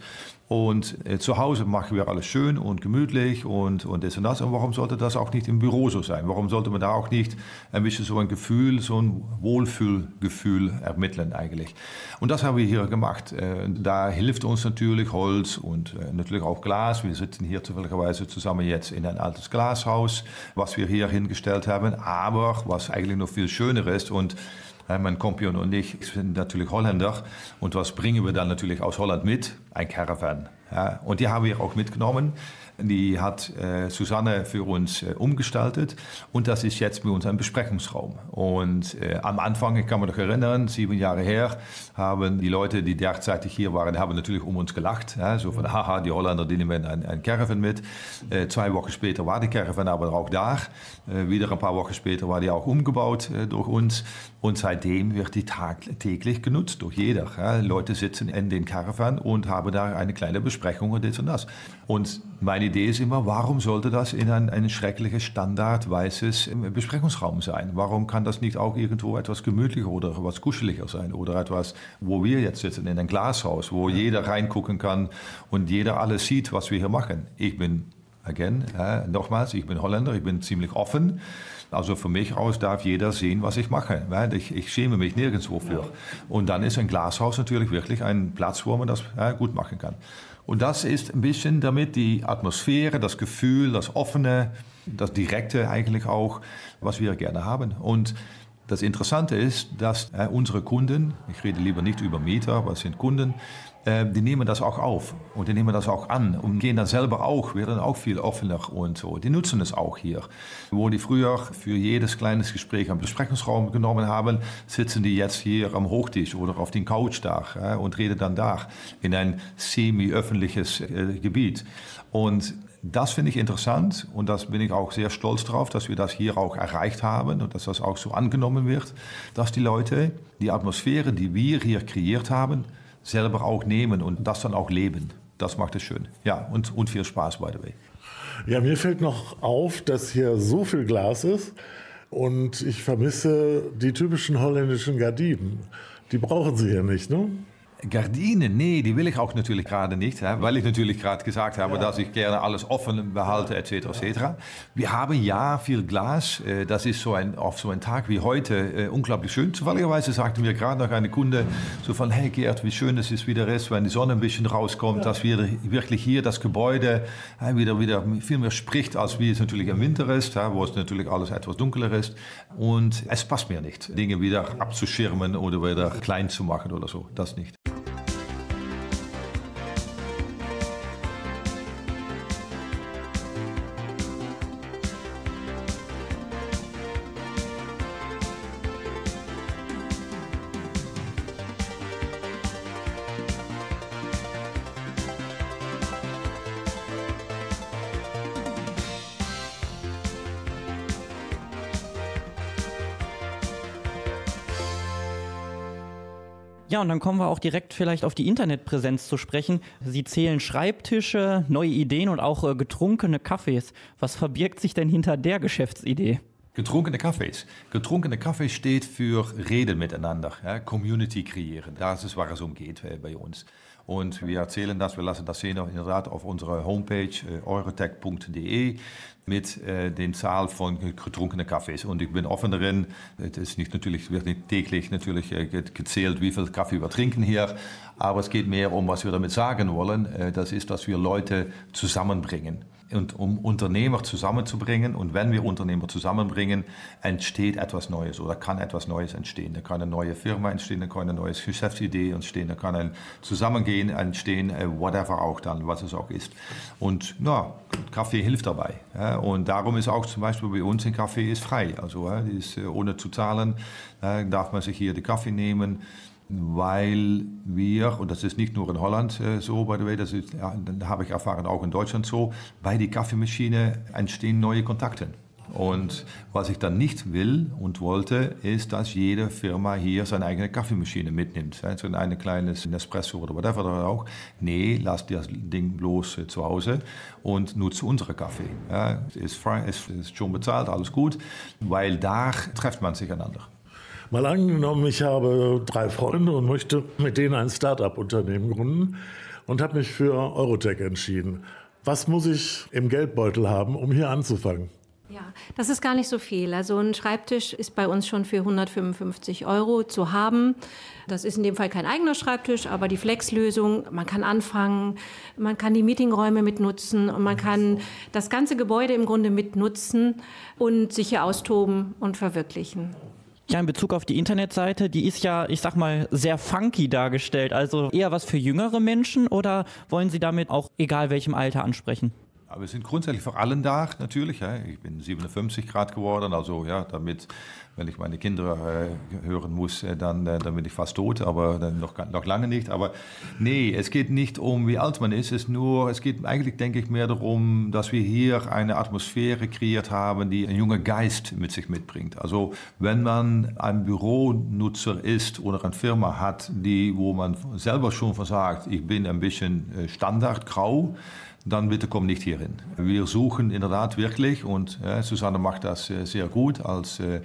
Und äh, zu Hause machen wir alles schön und gemütlich und, und das und das. Und warum sollte das auch nicht im Büro so sein? Warum sollte man da auch nicht ein bisschen so ein Gefühl, so ein Wohlfühlgefühl ermitteln eigentlich? Und das haben wir hier gemacht. Äh, da hilft uns natürlich Holz und äh, natürlich auch Glas. Wir sitzen hier zufälligerweise zusammen jetzt in ein altes Glashaus, was wir hier hingestellt haben. Aber was eigentlich noch viel schöner ist und mein Kompion und ich sind natürlich Holländer. Und was bringen wir dann natürlich aus Holland mit? Ein Caravan. Und die haben wir auch mitgenommen. Die hat äh, Susanne für uns äh, umgestaltet und das ist jetzt bei uns ein Besprechungsraum. Und äh, am Anfang, ich kann mich noch erinnern, sieben Jahre her, haben die Leute, die derzeitig hier waren, haben natürlich um uns gelacht. Ja, so von, haha, die Holländer, die nehmen ein, ein Caravan mit. Äh, zwei Wochen später war die Caravan aber auch da. Äh, wieder ein paar Wochen später war die auch umgebaut äh, durch uns. Und seitdem wird die täglich genutzt durch jeder. Ja. Leute sitzen in den Caravan und haben da eine kleine Besprechung und das und das. Und meine Idee ist immer, warum sollte das in ein, ein schreckliches, standardweißes ähm, Besprechungsraum sein? Warum kann das nicht auch irgendwo etwas gemütlicher oder etwas kuscheliger sein? Oder etwas, wo wir jetzt sitzen, in ein Glashaus, wo jeder reingucken kann und jeder alles sieht, was wir hier machen. Ich bin, again, äh, nochmals, ich bin Holländer, ich bin ziemlich offen. Also von mich aus darf jeder sehen, was ich mache. Ich, ich schäme mich nirgendwo für. Und dann ist ein Glashaus natürlich wirklich ein Platz, wo man das äh, gut machen kann. Und das ist ein bisschen damit die Atmosphäre, das Gefühl, das Offene, das Direkte eigentlich auch, was wir gerne haben. Und das Interessante ist, dass äh, unsere Kunden, ich rede lieber nicht über Mieter, aber es sind Kunden, äh, die nehmen das auch auf und die nehmen das auch an und gehen dann selber auch, werden auch viel offener und so. Die nutzen es auch hier. Wo die früher für jedes kleines Gespräch einen Besprechungsraum genommen haben, sitzen die jetzt hier am Hochtisch oder auf dem Couch da ja, und reden dann da in ein semi-öffentliches äh, Gebiet. Und das finde ich interessant und das bin ich auch sehr stolz drauf, dass wir das hier auch erreicht haben und dass das auch so angenommen wird, dass die Leute die Atmosphäre, die wir hier kreiert haben, selber auch nehmen und das dann auch leben. Das macht es schön. Ja, und, und viel Spaß, by the way.
Ja, mir fällt noch auf, dass hier so viel Glas ist und ich vermisse die typischen holländischen Gardinen. Die brauchen Sie hier nicht, ne?
Gardinen, nee, die will ich auch natürlich gerade nicht, hè, weil ich natürlich gerade gesagt habe, dass ich gerne alles offen behalte, etc. etc. Wir haben ja viel Glas, äh, das ist so ein, auf so einen Tag wie heute äh, unglaublich schön. Zufälligerweise sagte mir gerade noch eine Kunde so von, hey Gerd, wie schön es ist wieder ist, wenn die Sonne ein bisschen rauskommt, dass wir wirklich hier das Gebäude äh, wieder, wieder viel mehr spricht, als wie es natürlich im Winter ist, hè, wo es natürlich alles etwas dunkler ist. Und es passt mir nicht, Dinge wieder abzuschirmen oder wieder klein zu machen oder so, das nicht.
Ja, und dann kommen wir auch direkt vielleicht auf die Internetpräsenz zu sprechen. Sie zählen Schreibtische, neue Ideen und auch äh, getrunkene Kaffees. Was verbirgt sich denn hinter der Geschäftsidee?
Getrunkene Kaffees. Getrunkene Kaffee steht für Reden miteinander, ja, Community kreieren. Das ist, was es umgeht äh, bei uns. Und wir erzählen das, wir lassen das sehen inderdaad auf unserer Homepage äh, eurotech.de mit äh, den Zahl von getrunkenen Kaffees. Und ich bin offen darin, es ist nicht natürlich, wird nicht täglich natürlich äh, ge- gezählt, wie viel Kaffee wir trinken hier, aber es geht mehr um, was wir damit sagen wollen. Äh, das ist, dass wir Leute zusammenbringen. Und um Unternehmer zusammenzubringen, und wenn wir Unternehmer zusammenbringen, entsteht etwas Neues oder kann etwas Neues entstehen. Da kann eine neue Firma entstehen, da kann eine neue Geschäftsidee entstehen, da kann ein Zusammengehen entstehen, äh, whatever auch dann, was es auch ist. Und ja, Kaffee hilft dabei. Und darum ist auch zum Beispiel bei uns ein Kaffee ist frei. Also ist, äh, ohne zu zahlen darf man sich hier den Kaffee nehmen weil wir, und das ist nicht nur in Holland äh, so, by the way, das ist, ja, habe ich erfahren auch in Deutschland so, bei die Kaffeemaschine entstehen neue Kontakte. Und was ich dann nicht will und wollte, ist, dass jede Firma hier seine eigene Kaffeemaschine mitnimmt. Ja, So eine kleines Nespresso oder whatever oder auch. Nee, lass das Ding bloß äh, zu Hause und nutze unsere Kaffee. Ja, ist, frei, es ist schon bezahlt, alles gut, weil da trifft man sich einander.
Mal angenommen, ich habe drei Freunde und möchte mit denen ein Start-up-Unternehmen gründen und habe mich für Eurotech entschieden. Was muss ich im Geldbeutel haben, um hier anzufangen?
Ja, das ist gar nicht so viel. Also ein Schreibtisch ist bei uns schon für 155 Euro zu haben. Das ist in dem Fall kein eigener Schreibtisch, aber die Flex-Lösung, man kann anfangen, man kann die Meetingräume mitnutzen und man kann das ganze Gebäude im Grunde mitnutzen und sich hier austoben und verwirklichen.
Ja, in Bezug auf die Internetseite, die ist ja, ich sag mal, sehr funky dargestellt. Also eher was für jüngere Menschen oder wollen Sie damit auch egal welchem Alter ansprechen?
Aber wir sind grundsätzlich für allen da, natürlich. Ja. Ich bin 57 Grad geworden, also ja, damit, wenn ich meine Kinder äh, hören muss, äh, dann, äh, dann bin ich fast tot, aber dann noch, noch lange nicht. Aber nee, es geht nicht um, wie alt man ist, es, nur, es geht eigentlich, denke ich, mehr darum, dass wir hier eine Atmosphäre kreiert haben, die einen jungen Geist mit sich mitbringt. Also wenn man ein Büronutzer ist oder eine Firma hat, die, wo man selber schon versagt, ich bin ein bisschen äh, standardgrau, dann bitte komm nicht hierhin. Wir suchen inderdaad wirklich, und äh, Susanne macht das äh, sehr gut, als, äh,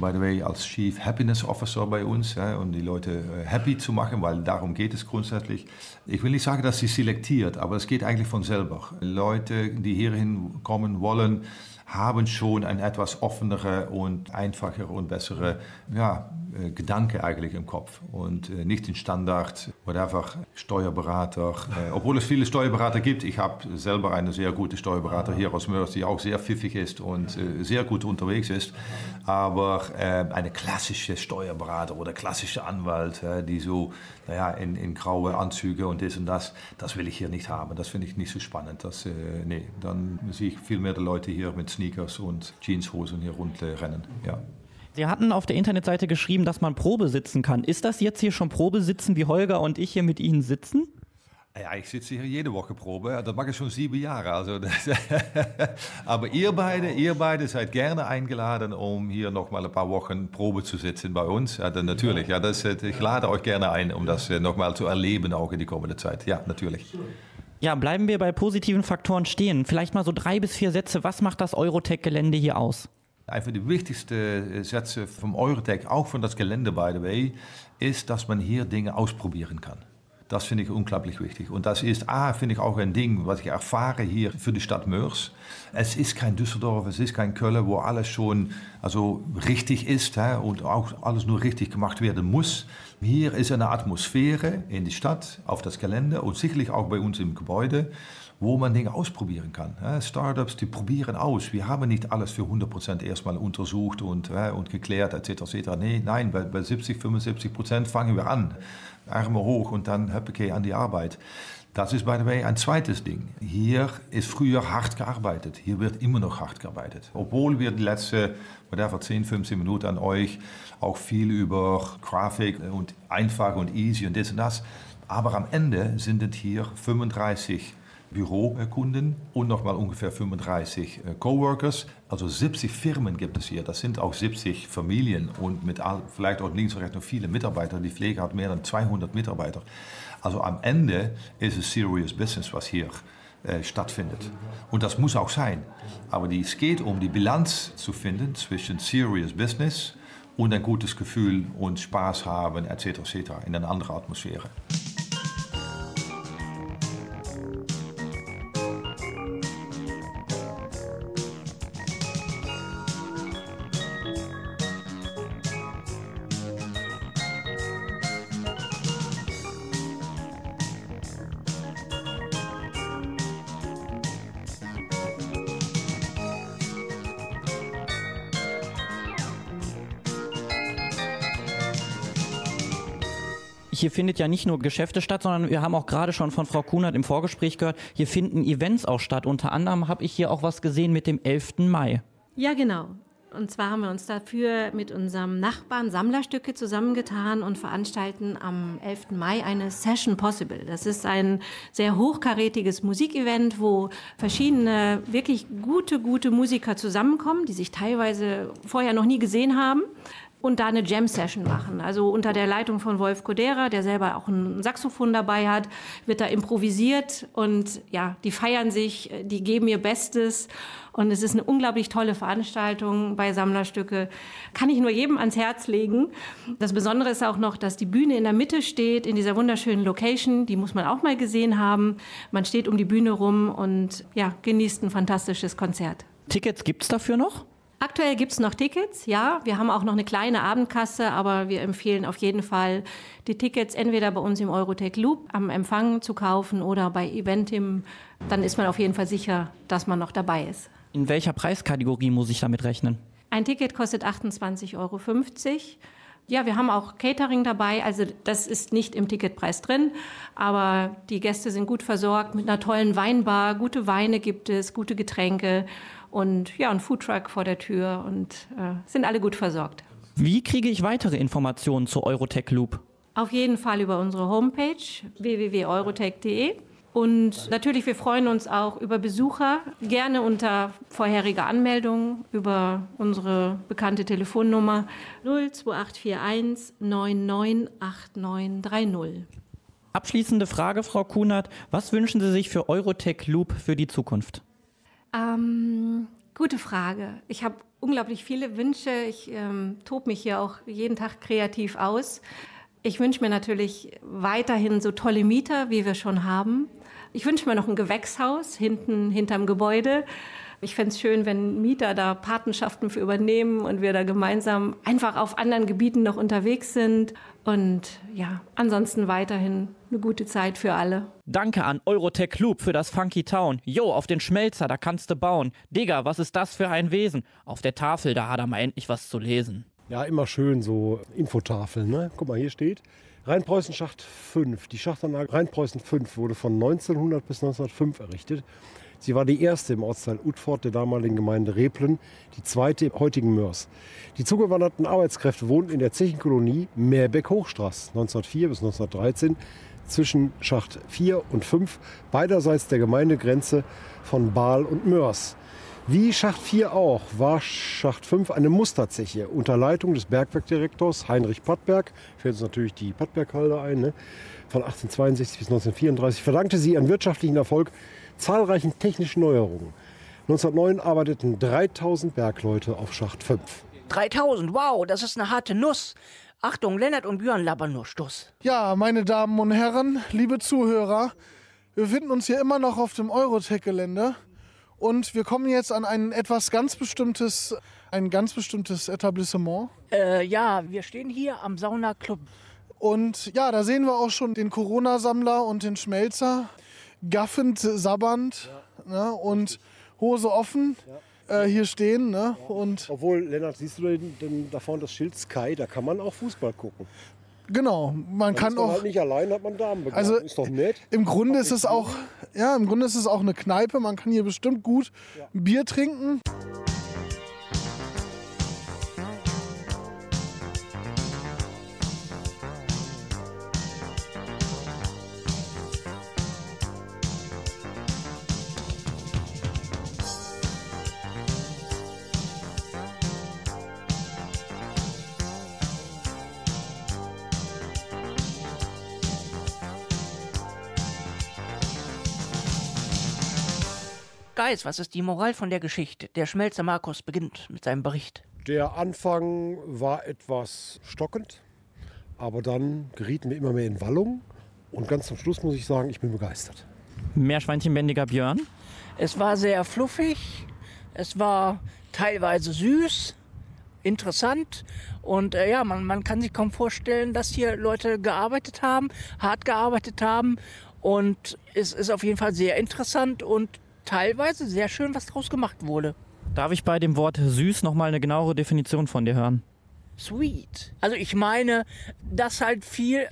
by the way, als Chief Happiness Officer bei uns, äh, um die Leute äh, happy zu machen, weil darum geht es grundsätzlich. Ich will nicht sagen, dass sie selektiert, aber es geht eigentlich von selber. Leute, die hierhin kommen wollen, haben schon ein etwas offenere und einfachere und bessere ja, äh, Gedanke eigentlich im Kopf und äh, nicht den Standard, whatever, Steuerberater. Äh, obwohl es viele Steuerberater gibt. Ich habe selber eine sehr gute Steuerberater hier aus Mörs, die auch sehr pfiffig ist und äh, sehr gut unterwegs ist. Aber äh, eine klassische Steuerberater oder klassische Anwalt, äh, die so naja, in, in graue Anzüge und das und das, das will ich hier nicht haben. Das finde ich nicht so spannend. Das, nee, dann sehe ich viel mehr die Leute hier mit Sneakers und Jeanshosen hier rundrennen. Ja.
Sie hatten auf der Internetseite geschrieben, dass man Probe sitzen kann. Ist das jetzt hier schon Probesitzen, wie Holger und ich hier mit Ihnen sitzen?
Ja, ich sitze hier jede Woche Probe. Das mache ich schon sieben Jahre. Also das Aber ihr beide, ihr beide seid gerne eingeladen, um hier noch mal ein paar Wochen Probe zu sitzen bei uns. Ja, natürlich, ja, das, ich lade euch gerne ein, um das noch mal zu erleben, auch in die kommende Zeit. Ja, natürlich.
Ja, bleiben wir bei positiven Faktoren stehen. Vielleicht mal so drei bis vier Sätze. Was macht das Eurotech-Gelände hier aus?
Einfach die wichtigste Sätze vom Eurotech, auch von das Gelände, by the way, ist, dass man hier Dinge ausprobieren kann. Das finde ich unglaublich wichtig. Und das ist, A, finde ich auch ein Ding, was ich erfahre hier für die Stadt Mörs. Es ist kein Düsseldorf, es ist kein Köln, wo alles schon also richtig ist hä, und auch alles nur richtig gemacht werden muss. Hier ist eine Atmosphäre in die Stadt, auf das Gelände und sicherlich auch bei uns im Gebäude, wo man Dinge ausprobieren kann. Startups, die probieren aus. Wir haben nicht alles für 100% erstmal untersucht und, und geklärt, etc. etc. Nee, nein, bei, bei 70, 75% fangen wir an. Arme hoch und dann hoppakee an die Arbeit. Das ist, by the way, ein zweites Ding. Hier ist früher hart gearbeitet. Hier wird immer noch hart gearbeitet. Obwohl wir die letzten whatever, 10, 15 Minuten an euch auch viel über Grafik und einfach und easy und das und das. Aber am Ende sind es hier 35 Bürokunden und nochmal ungefähr 35 Coworkers. Also 70 Firmen gibt es hier. Das sind auch 70 Familien und mit all, vielleicht auch links und rechts noch viele Mitarbeiter. Die Pflege hat mehr als 200 Mitarbeiter. Also am Ende ist es serious business, was hier äh, stattfindet. Und das muss auch sein. Aber es geht um die Bilanz zu finden zwischen serious business und ein gutes Gefühl und Spaß haben etc. etc. in einer anderen Atmosphäre.
Hier findet ja nicht nur Geschäfte statt, sondern wir haben auch gerade schon von Frau Kunert im Vorgespräch gehört, hier finden Events auch statt. Unter anderem habe ich hier auch was gesehen mit dem 11. Mai.
Ja, genau. Und zwar haben wir uns dafür mit unserem Nachbarn Sammlerstücke zusammengetan und veranstalten am 11. Mai eine Session Possible. Das ist ein sehr hochkarätiges Musikevent, wo verschiedene wirklich gute, gute Musiker zusammenkommen, die sich teilweise vorher noch nie gesehen haben und da eine Jam-Session machen. Also unter der Leitung von Wolf Kodera, der selber auch ein Saxophon dabei hat, wird da improvisiert und ja, die feiern sich, die geben ihr Bestes und es ist eine unglaublich tolle Veranstaltung bei Sammlerstücke. Kann ich nur jedem ans Herz legen. Das Besondere ist auch noch, dass die Bühne in der Mitte steht, in dieser wunderschönen Location. Die muss man auch mal gesehen haben. Man steht um die Bühne rum und ja, genießt ein fantastisches Konzert.
Tickets gibt es dafür noch?
Aktuell gibt es noch Tickets, ja. Wir haben auch noch eine kleine Abendkasse, aber wir empfehlen auf jeden Fall, die Tickets entweder bei uns im Eurotech Loop am Empfang zu kaufen oder bei Eventim. Dann ist man auf jeden Fall sicher, dass man noch dabei ist.
In welcher Preiskategorie muss ich damit rechnen?
Ein Ticket kostet 28,50 Euro. Ja, wir haben auch Catering dabei, also das ist nicht im Ticketpreis drin, aber die Gäste sind gut versorgt mit einer tollen Weinbar, gute Weine gibt es, gute Getränke und ja, ein Foodtruck vor der Tür und äh, sind alle gut versorgt.
Wie kriege ich weitere Informationen zu Eurotech Loop?
Auf jeden Fall über unsere Homepage www.eurotech.de. Und natürlich, wir freuen uns auch über Besucher, gerne unter vorheriger Anmeldung über unsere bekannte Telefonnummer 02841 998930.
Abschließende Frage, Frau Kunert. Was wünschen Sie sich für Eurotech Loop für die Zukunft?
Ähm, gute Frage. Ich habe unglaublich viele Wünsche. Ich ähm, tobe mich hier auch jeden Tag kreativ aus. Ich wünsche mir natürlich weiterhin so tolle Mieter, wie wir schon haben. Ich wünsche mir noch ein Gewächshaus hinten hinterm Gebäude. Ich fände es schön, wenn Mieter da Patenschaften für übernehmen und wir da gemeinsam einfach auf anderen Gebieten noch unterwegs sind. Und ja, ansonsten weiterhin eine gute Zeit für alle.
Danke an Eurotech Loop für das Funky Town. Jo, auf den Schmelzer, da kannst du bauen. Digga, was ist das für ein Wesen? Auf der Tafel, da hat er mal endlich was zu lesen.
Ja, immer schön so Infotafeln. Ne? Guck mal, hier steht Rheinpreußen Schacht 5. Die Schachtanlage Rheinpreußen 5 wurde von 1900 bis 1905 errichtet. Sie war die erste im Ortsteil Utford der damaligen Gemeinde Replen, die zweite im heutigen Mörs. Die zugewanderten Arbeitskräfte wohnten in der Zechenkolonie Meerbeck-Hochstraß 1904 bis 1913 zwischen Schacht 4 und 5 beiderseits der Gemeindegrenze von Baal und Mörs. Wie Schacht 4 auch war Schacht 5 eine Musterzeche unter Leitung des Bergwerkdirektors Heinrich Pattberg. Fällt uns natürlich die Pattberghalde ein. Ne? Von 1862 bis 1934 verdankte sie ihren wirtschaftlichen Erfolg zahlreichen technischen Neuerungen. 1909 arbeiteten 3000 Bergleute auf Schacht 5.
3000, wow, das ist eine harte Nuss. Achtung, Lennart und Björn labern nur Stuss.
Ja, meine Damen und Herren, liebe Zuhörer, wir befinden uns hier immer noch auf dem Eurotech-Gelände und wir kommen jetzt an ein etwas ganz bestimmtes, ein ganz bestimmtes Etablissement.
Äh, ja, wir stehen hier am Sauna Club.
Und ja, da sehen wir auch schon den Corona-Sammler und den Schmelzer, gaffend, sabbernd ne, und Hose offen äh, hier stehen. Ne, und
Obwohl, Lennart, siehst du denn, denn da vorne das Schild Sky, da kann man auch Fußball gucken.
genau, man
Da
kann
ist man
auch.
halt nicht allein, hat man Damen begleitet.
Also
ist doch nett.
im Grunde ist es auch, ja, im Grunde ist es auch eine Kneipe. Man kann hier bestimmt gut ein Bier trinken.
Geis, was ist die Moral von der Geschichte? Der Schmelzer Markus beginnt mit seinem Bericht.
Der Anfang war etwas stockend, aber dann gerieten wir immer mehr in Wallung. Und ganz zum Schluss muss ich sagen, ich bin begeistert.
Meerschweinchenbändiger Björn.
Es war sehr fluffig, es war teilweise süß, interessant und äh, ja, man, man kann sich kaum vorstellen, dass hier Leute gearbeitet haben, hart gearbeitet haben und es ist auf jeden Fall sehr interessant und teilweise sehr schön, was draus gemacht wurde.
Darf ich bei dem Wort süß nochmal eine genauere Definition von dir hören?
Sweet. Also ich meine, dass halt viel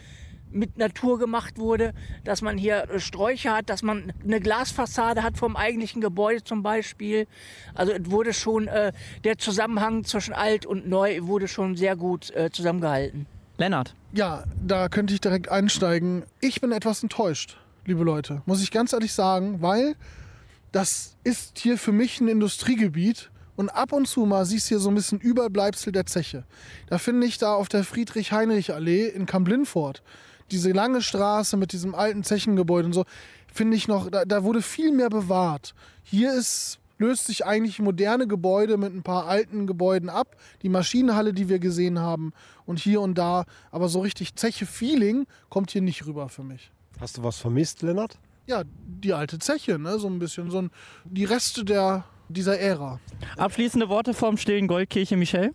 mit Natur gemacht wurde, dass man hier äh, Sträucher hat, dass man eine Glasfassade hat vom eigentlichen Gebäude zum Beispiel. Also es wurde schon, äh, der Zusammenhang zwischen alt und neu wurde schon sehr gut äh, zusammengehalten.
Lennart.
Ja, da könnte ich direkt einsteigen. Ich bin etwas enttäuscht, liebe Leute, muss ich ganz ehrlich sagen, weil das ist hier für mich ein Industriegebiet und ab und zu mal siehst du hier so ein bisschen Überbleibsel der Zeche. Da finde ich da auf der Friedrich-Heinrich-Allee in Kamp-Lindfort diese lange Straße mit diesem alten Zechengebäude und so, finde ich noch, da, da wurde viel mehr bewahrt. Hier ist löst sich eigentlich moderne Gebäude mit ein paar alten Gebäuden ab. Die Maschinenhalle, die wir gesehen haben und hier und da. Aber so richtig Zeche-Feeling kommt hier nicht rüber für mich.
Hast du was vermisst, Lennart?
Ja, die alte Zeche, ne? so ein bisschen. So ein, die Reste der, dieser Ära.
Abschließende Worte vom stillen Goldkirche Michel?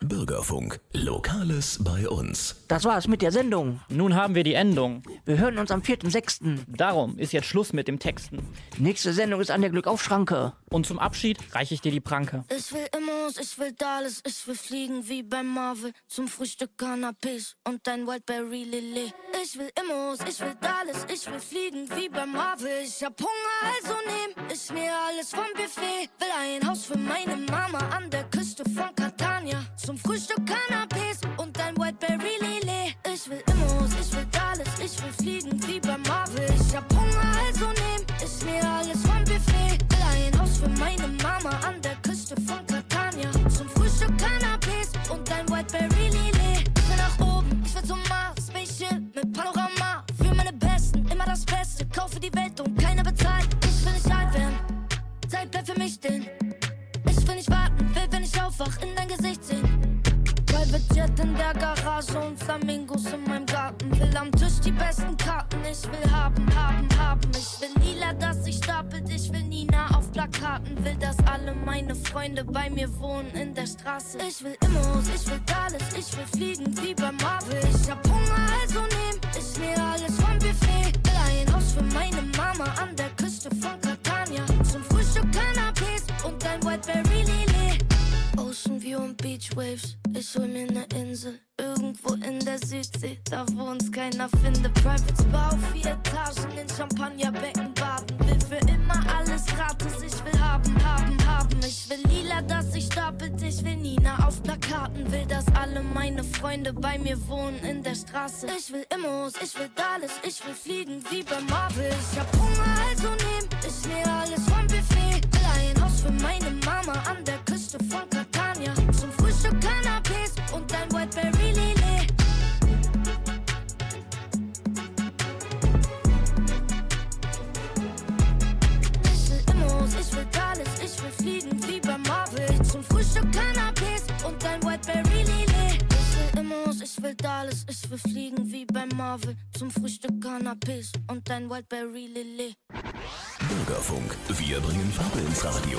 Bürgerfunk. Lokales bei uns.
Das war's mit der Sendung.
Nun haben wir die Endung.
Wir hören uns am 4.6.
Darum ist jetzt Schluss mit dem Texten.
Nächste Sendung ist an der Glückaufschranke.
Und zum Abschied reiche ich dir die Pranke.
Ich will Immos, ich will Dallas, ich will fliegen wie bei Marvel. Zum Frühstück Canapés und ein Wildberry Lillet. Ich will Immos, ich will Dallas, ich will fliegen wie bei Marvel. Ich hab Hunger, also nehm ich mir alles vom Buffet. Will ein Haus für meine Mama an der Küste von Catania. Zum Frühstück Canapés und ein Wildberry Lillet. Ich will Immos, ich will Dallas, ich will fliegen wie bei Marvel. Ich hab
Bürgerfunk. Wir bringen Farbe ins Radio.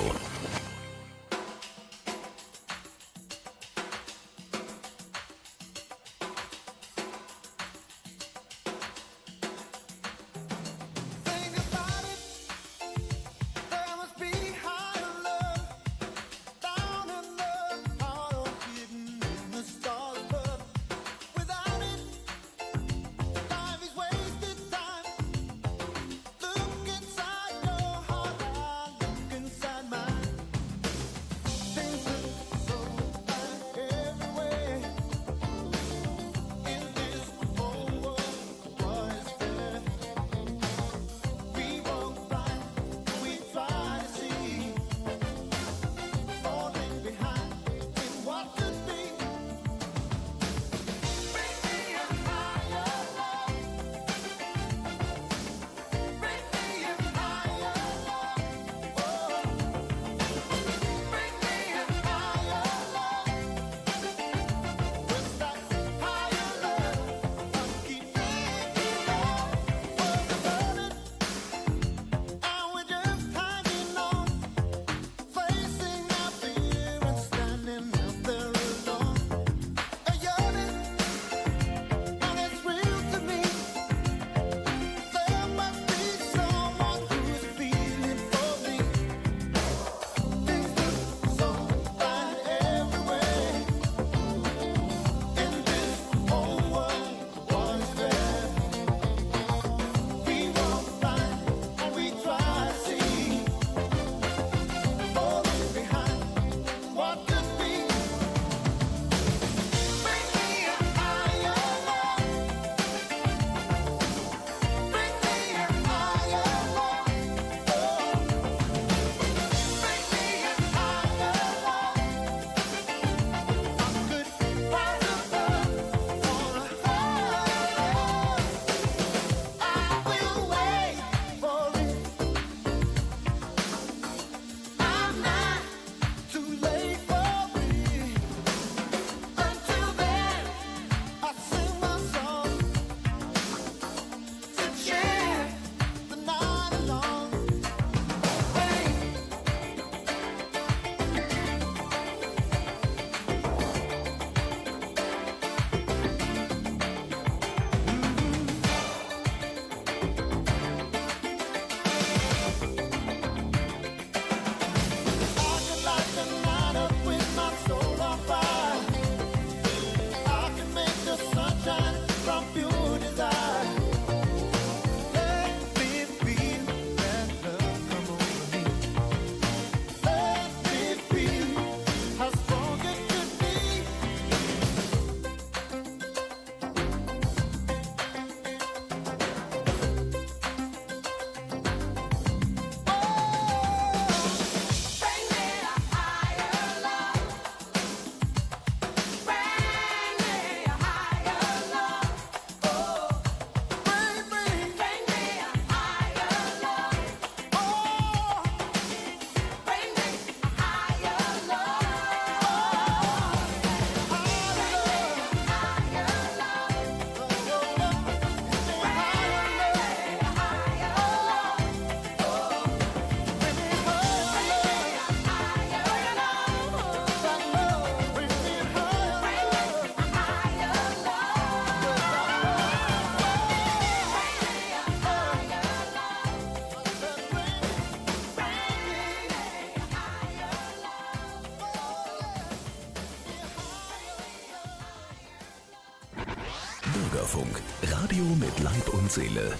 Radio mit Leib und Seele.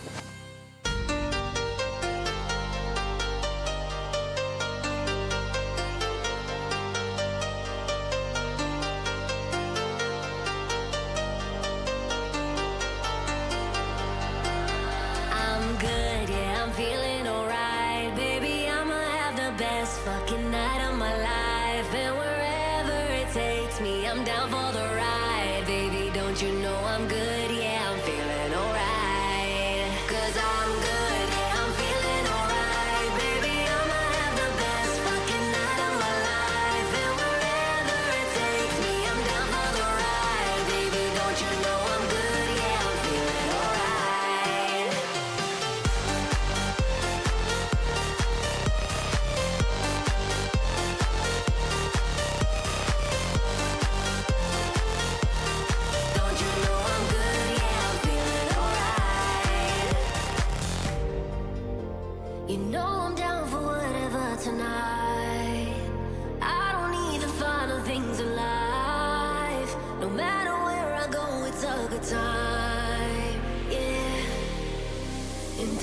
No matter where I go, it's a good time. Yeah. And